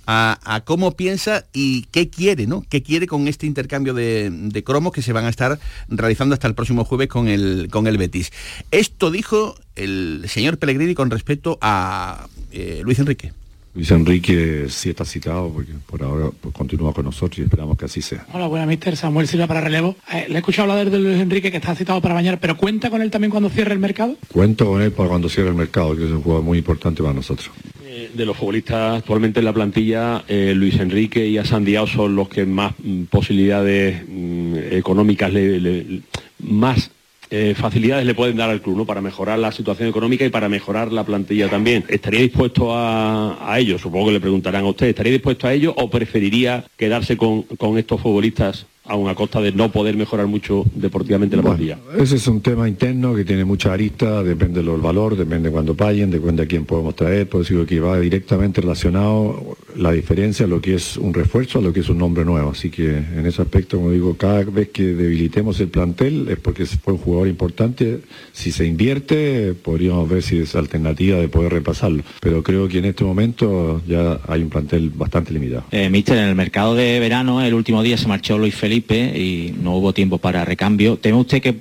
a, cómo piensa y qué quiere, ¿no? ¿Qué quiere con este intercambio de, de cromos que se van a estar realizando hasta el próximo jueves con el, con el Betis? Esto dijo el señor Pellegrini con respecto a eh, Luis Enrique. Luis Enrique sí está citado porque por ahora pues, continúa con nosotros y esperamos que así sea. Hola, buenas, mister. Samuel Silva para relevo. Eh, le he escuchado hablar de Luis Enrique que está citado para mañana, pero ¿cuenta con él también cuando cierre el mercado? Cuento con él para cuando cierre el mercado, que es un jugador muy importante para nosotros. Eh, De los futbolistas actualmente en la plantilla, eh, Luis Enrique y Asandiao son los que más mm, posibilidades mm, económicas, le- le- más eh, facilidades le pueden dar al club ¿no? para mejorar la situación económica y para mejorar la plantilla también. ¿Estaría dispuesto a, ello? Supongo que le preguntarán a usted. ¿Estaría dispuesto a ello o preferiría quedarse con estos futbolistas aun a costa de no poder mejorar mucho deportivamente la plantilla? Ese es un tema interno que tiene mucha arista, depende del valor, depende de cuándo paguen, depende de quién podemos traer, por eso digo que va directamente relacionado la diferencia a lo que es un refuerzo, a lo que es un nombre nuevo. Así que en ese aspecto, como digo, cada vez que debilitemos el plantel es porque fue un jugador importante. Si se invierte, podríamos ver si es alternativa de poder repasarlo. Pero creo que en este momento ya hay un plantel bastante limitado. Eh, Mister, en el mercado de verano, el último día se marchó Luis Felipe y no hubo tiempo para recambio. ¿Teme usted que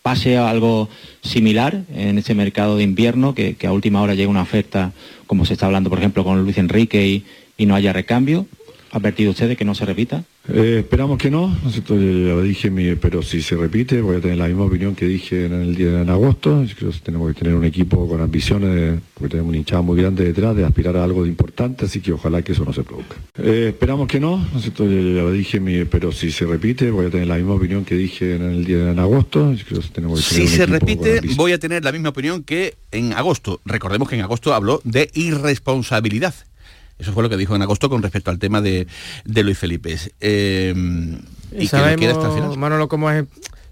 pase algo similar en este mercado de invierno, que, que a última hora llegue una oferta, como se está hablando, por ejemplo, con Luis Enrique y, y no haya recambio? ¿Ha advertido usted de que no se repita? Eh, esperamos que no, lo dije, mi- pero si se repite voy a tener la misma opinión que dije en el día en agosto. Yo creo que tenemos que tener un equipo con ambiciones, de- porque tenemos un hinchado muy grande detrás, de aspirar a algo de importante, así que ojalá que eso no se produzca. Eh, esperamos que no, lo dije, mi- pero si se repite voy a tener la misma opinión que dije en el día en agosto. Yo creo que tenemos que tener Si un se repite, voy a tener la misma opinión que en agosto. Recordemos que en agosto habló de irresponsabilidad. Eso fue lo que dijo en agosto con respecto al tema de, de Luis Felipe. Eh, y que lo quiere hasta el final. Sabemos, Manolo, cómo es,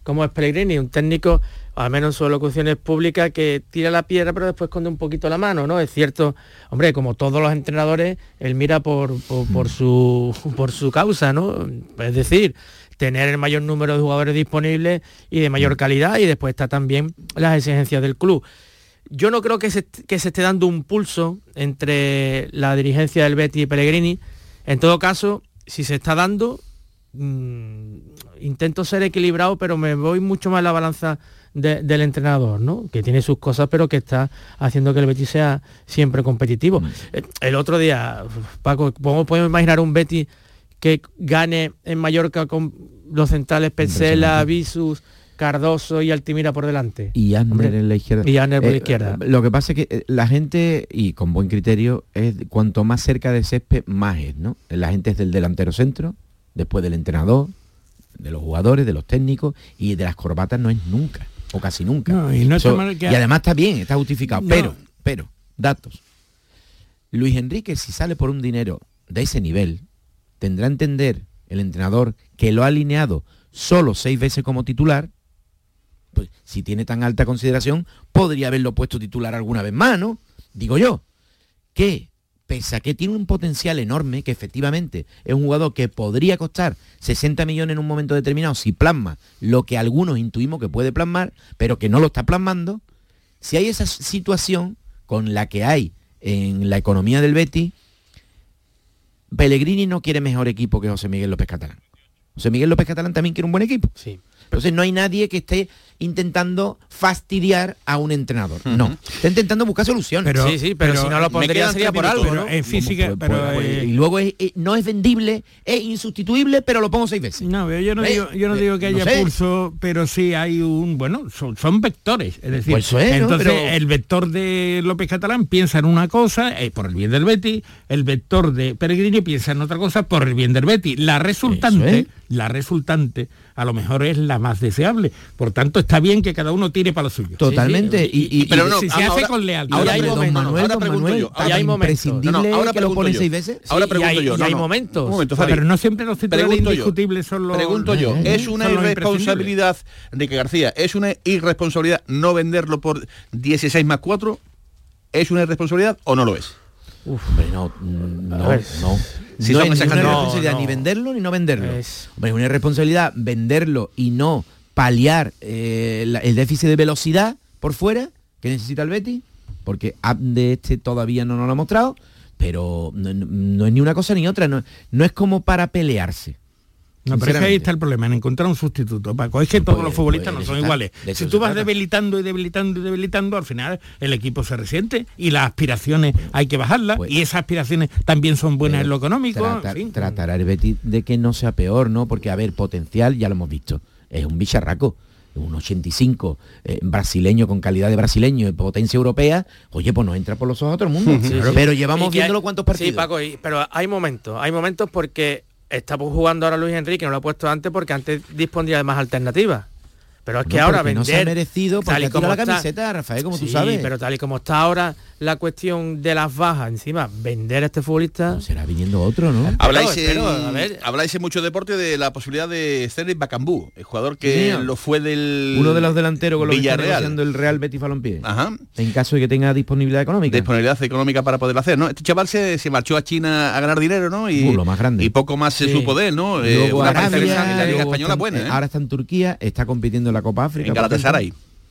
cómo es Pellegrini, un técnico, al menos en sus locuciones públicas, que tira la piedra pero después esconde un poquito la mano, ¿no? Es cierto, hombre, como todos los entrenadores, él mira por, por, por su, por su causa, ¿no? Es decir, tener el mayor número de jugadores disponibles y de mayor calidad y después está también las exigencias del club. Yo no creo que se, que se esté dando un pulso entre la dirigencia del Betty y Pellegrini. En todo caso, si se está dando, mm, intento ser equilibrado, pero me voy mucho más a la balanza de- del entrenador, ¿no? Que tiene sus cosas, pero que está haciendo que el Betis sea siempre competitivo. Eh, El otro día, Paco, ¿cómo podemos imaginar un Betis que gane en Mallorca con los centrales Petzela, Visus, Cardoso y Altimira por delante? Y Hombre, en la izquierda. Y Anner por la Eh, izquierda. Lo que pasa es que eh, la gente, y con buen criterio, es cuanto más cerca del césped, más es, ¿no? La gente es del delantero centro, después del entrenador, de los jugadores, de los técnicos, y de las corbatas no es nunca, o casi nunca. No, y no que- y además está bien, está justificado. No. Pero, pero, datos. Luis Enrique, si sale por un dinero de ese nivel, tendrá a entender el entrenador que lo ha alineado solo seis veces como titular, pues si tiene tan alta consideración, podría haberlo puesto titular alguna vez más, ¿no? Digo yo, que pese a que tiene un potencial enorme, que efectivamente es un jugador que podría costar 60 millones en un momento determinado si plasma lo que algunos intuimos que puede plasmar, pero que no lo está plasmando, si hay esa situación con la que hay en la economía del Betis, Pellegrini no quiere mejor equipo que José Miguel López Catalán. José Miguel López Catalán también quiere un buen equipo. Sí. Entonces no hay nadie que esté intentando fastidiar a un entrenador. No. Está intentando buscar soluciones. Pero- Sí, sí, pero pero si no lo pondría sería por algo, minutos. ¿no? En física, Pues, pero, pues, eh, y luego es- eh, no es vendible, es insustituible, pero lo pongo seis veces. No, pero yo no ¿Ves? digo, yo no Eh, digo que no haya sé. pulso, pero sí hay un, bueno, son, son vectores. Es decir, Pues eso es, ¿no? entonces Pero- el vector de López Catalán piensa en una cosa eh, por el bien del Betty, el vector de Peregrini piensa en otra cosa por el bien del Betty. La resultante, la resultante, a lo mejor es la más deseable. Por tanto, está bien que cada uno tire para lo suyo. Totalmente. y, y- pero no, si se ahora- hace con lealtad. Ahora, hay don momentos. Manuel, ahora don pregunto Manuel, yo, ahora hay momentos. imprescindible No, no, ahora que lo pone yo. seis veces. Ahora Sí, pregunto hay- yo. y no, hay no. momentos. Momento, pero no siempre los titulares yo. indiscutibles son los... Pregunto yo, eh, ¿es una irresponsabilidad, Enrique García, es una irresponsabilidad no venderlo por 16 más 4? ¿Es una irresponsabilidad o no lo es? Hombre, no, no, no. Si no es cantidades. responsabilidad No, ni venderlo ni no venderlo. Es- Hombre, es una irresponsabilidad venderlo y no paliar eh, la- el déficit de velocidad por fuera que necesita el Betty, porque de este todavía no nos lo ha mostrado, pero no, no- no es ni una cosa ni otra, no, no es como para pelearse. No, pero es que ahí está el problema, en encontrar un sustituto, Paco. Es que todos los futbolistas no son iguales. Si tú vas trata. debilitando y debilitando y debilitando, al final el equipo se resiente y las aspiraciones hay que bajarlas Pues- y esas aspiraciones también son buenas en lo económico. Trata- en fin. Tratará el Betis de que no sea peor, ¿no? Porque, a ver, potencial, ya lo hemos visto, es un bicharraco. un 85 eh, brasileño con calidad de brasileño y potencia europea, oye, pues nos entra por los ojos a todo el mundo. Sí, sí. Pero llevamos viéndolo hay- cuántos partidos. Sí, Paco, y- pero hay momentos, hay momentos porque está jugando ahora Luis Enrique, no lo ha puesto antes porque antes disponía de más alternativas. Pero es que No, ahora vender no se ha merecido porque tal y como la está- camiseta, Rafael, como tú Sí, sabes. pero tal y como está ahora la cuestión de las bajas, encima vender a este futbolista será viniendo otro, ¿no? Habláis, Pero, en, pero, a ver. habláis en mucho deporte de la posibilidad de Stanley Bacambú, el jugador que lo fue del Uno de los delanteros con los que está Villarreal. negociando el Real Betis Balompié. Ajá. En caso de que tenga disponibilidad económica. Disponibilidad económica para poderlo hacer, ¿no? Este chaval se, se marchó a China a ganar dinero, ¿no? Y, Uh, lo más grande. y poco más se Sí. supo de él, ¿no? Eh, una Arabia, en la Liga Española está- buena, ¿eh? Ahora está en Turquía, está compitiendo en la Copa África. En por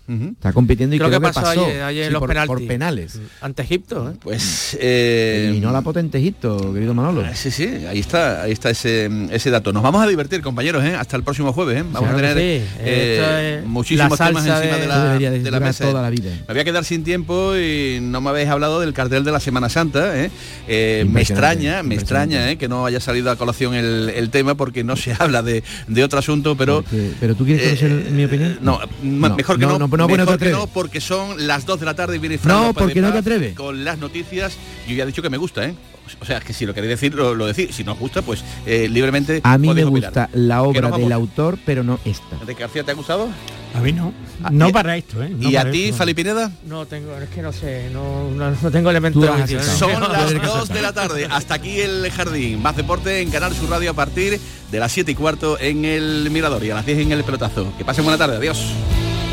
Está compitiendo y Creo creo, que pasó pasó ayer- ayer en sí, los por, penaltis. por penales. ante Egipto. ¿eh? Pues eh, Eliminó a la potente Egipto, querido Manolo. Sí, sí, ahí está, ahí está ese, ese dato. Nos vamos a divertir, compañeros, ¿eh? hasta el próximo jueves. ¿eh? Vamos Claro a que tener sí. eh, muchísimos temas encima de- de, la, de la mesa. toda la vida. Me voy a quedar sin tiempo y no me habéis hablado del cartel de la Semana Santa. ¿eh? Eh, me extraña, me extraña ¿eh? que no haya salido a colación el, el tema porque no se habla de, de otro asunto, pero Pero tú quieres conocer mi opinión? no, No, mejor que no, no, no, no, mejor no te que atreves. no, porque son las 2 de la tarde y viene Fran No, López de porque no te atreves. Con las noticias, yo ya he dicho que me gusta, ¿eh? O sea, que si lo queréis decir, lo, lo decís. Si no os gusta, pues eh, libremente A mí me opinar. gusta la obra del autor, pero no esta. Enrique García, ¿te ha gustado? A mí no. No para esto, ¿eh? No ¿Y a ti, esto. Fali Pineda? No tengo, es que no sé, no, no, no tengo elementos de. Son las 2 de la tarde. Hasta aquí el jardín. Más deporte en Canal Sur Radio a partir de las 7 y cuarto en el Mirador y a las 10 en el pelotazo. Que pasen buena tarde. Adiós.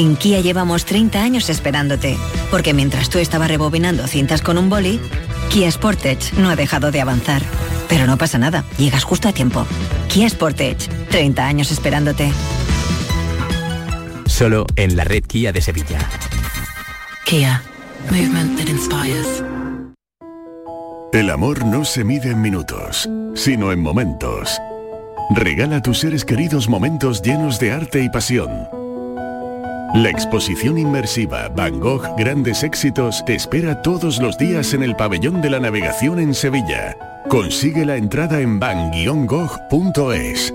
En Kia llevamos 30 años esperándote, porque mientras tú estabas rebobinando cintas con un boli, Kia Sportage no ha dejado de avanzar. Pero no pasa nada, llegas justo a tiempo. Kia Sportage, 30 años esperándote. Solo en la red Kia de Sevilla. Kia, movement that inspires. El amor no se mide en minutos, sino en momentos. Regala a tus seres queridos momentos llenos de arte y pasión. La exposición inmersiva Van Gogh Grandes Éxitos te espera todos los días en el Pabellón de la Navegación en Sevilla. Consigue la entrada en van-gogh.es.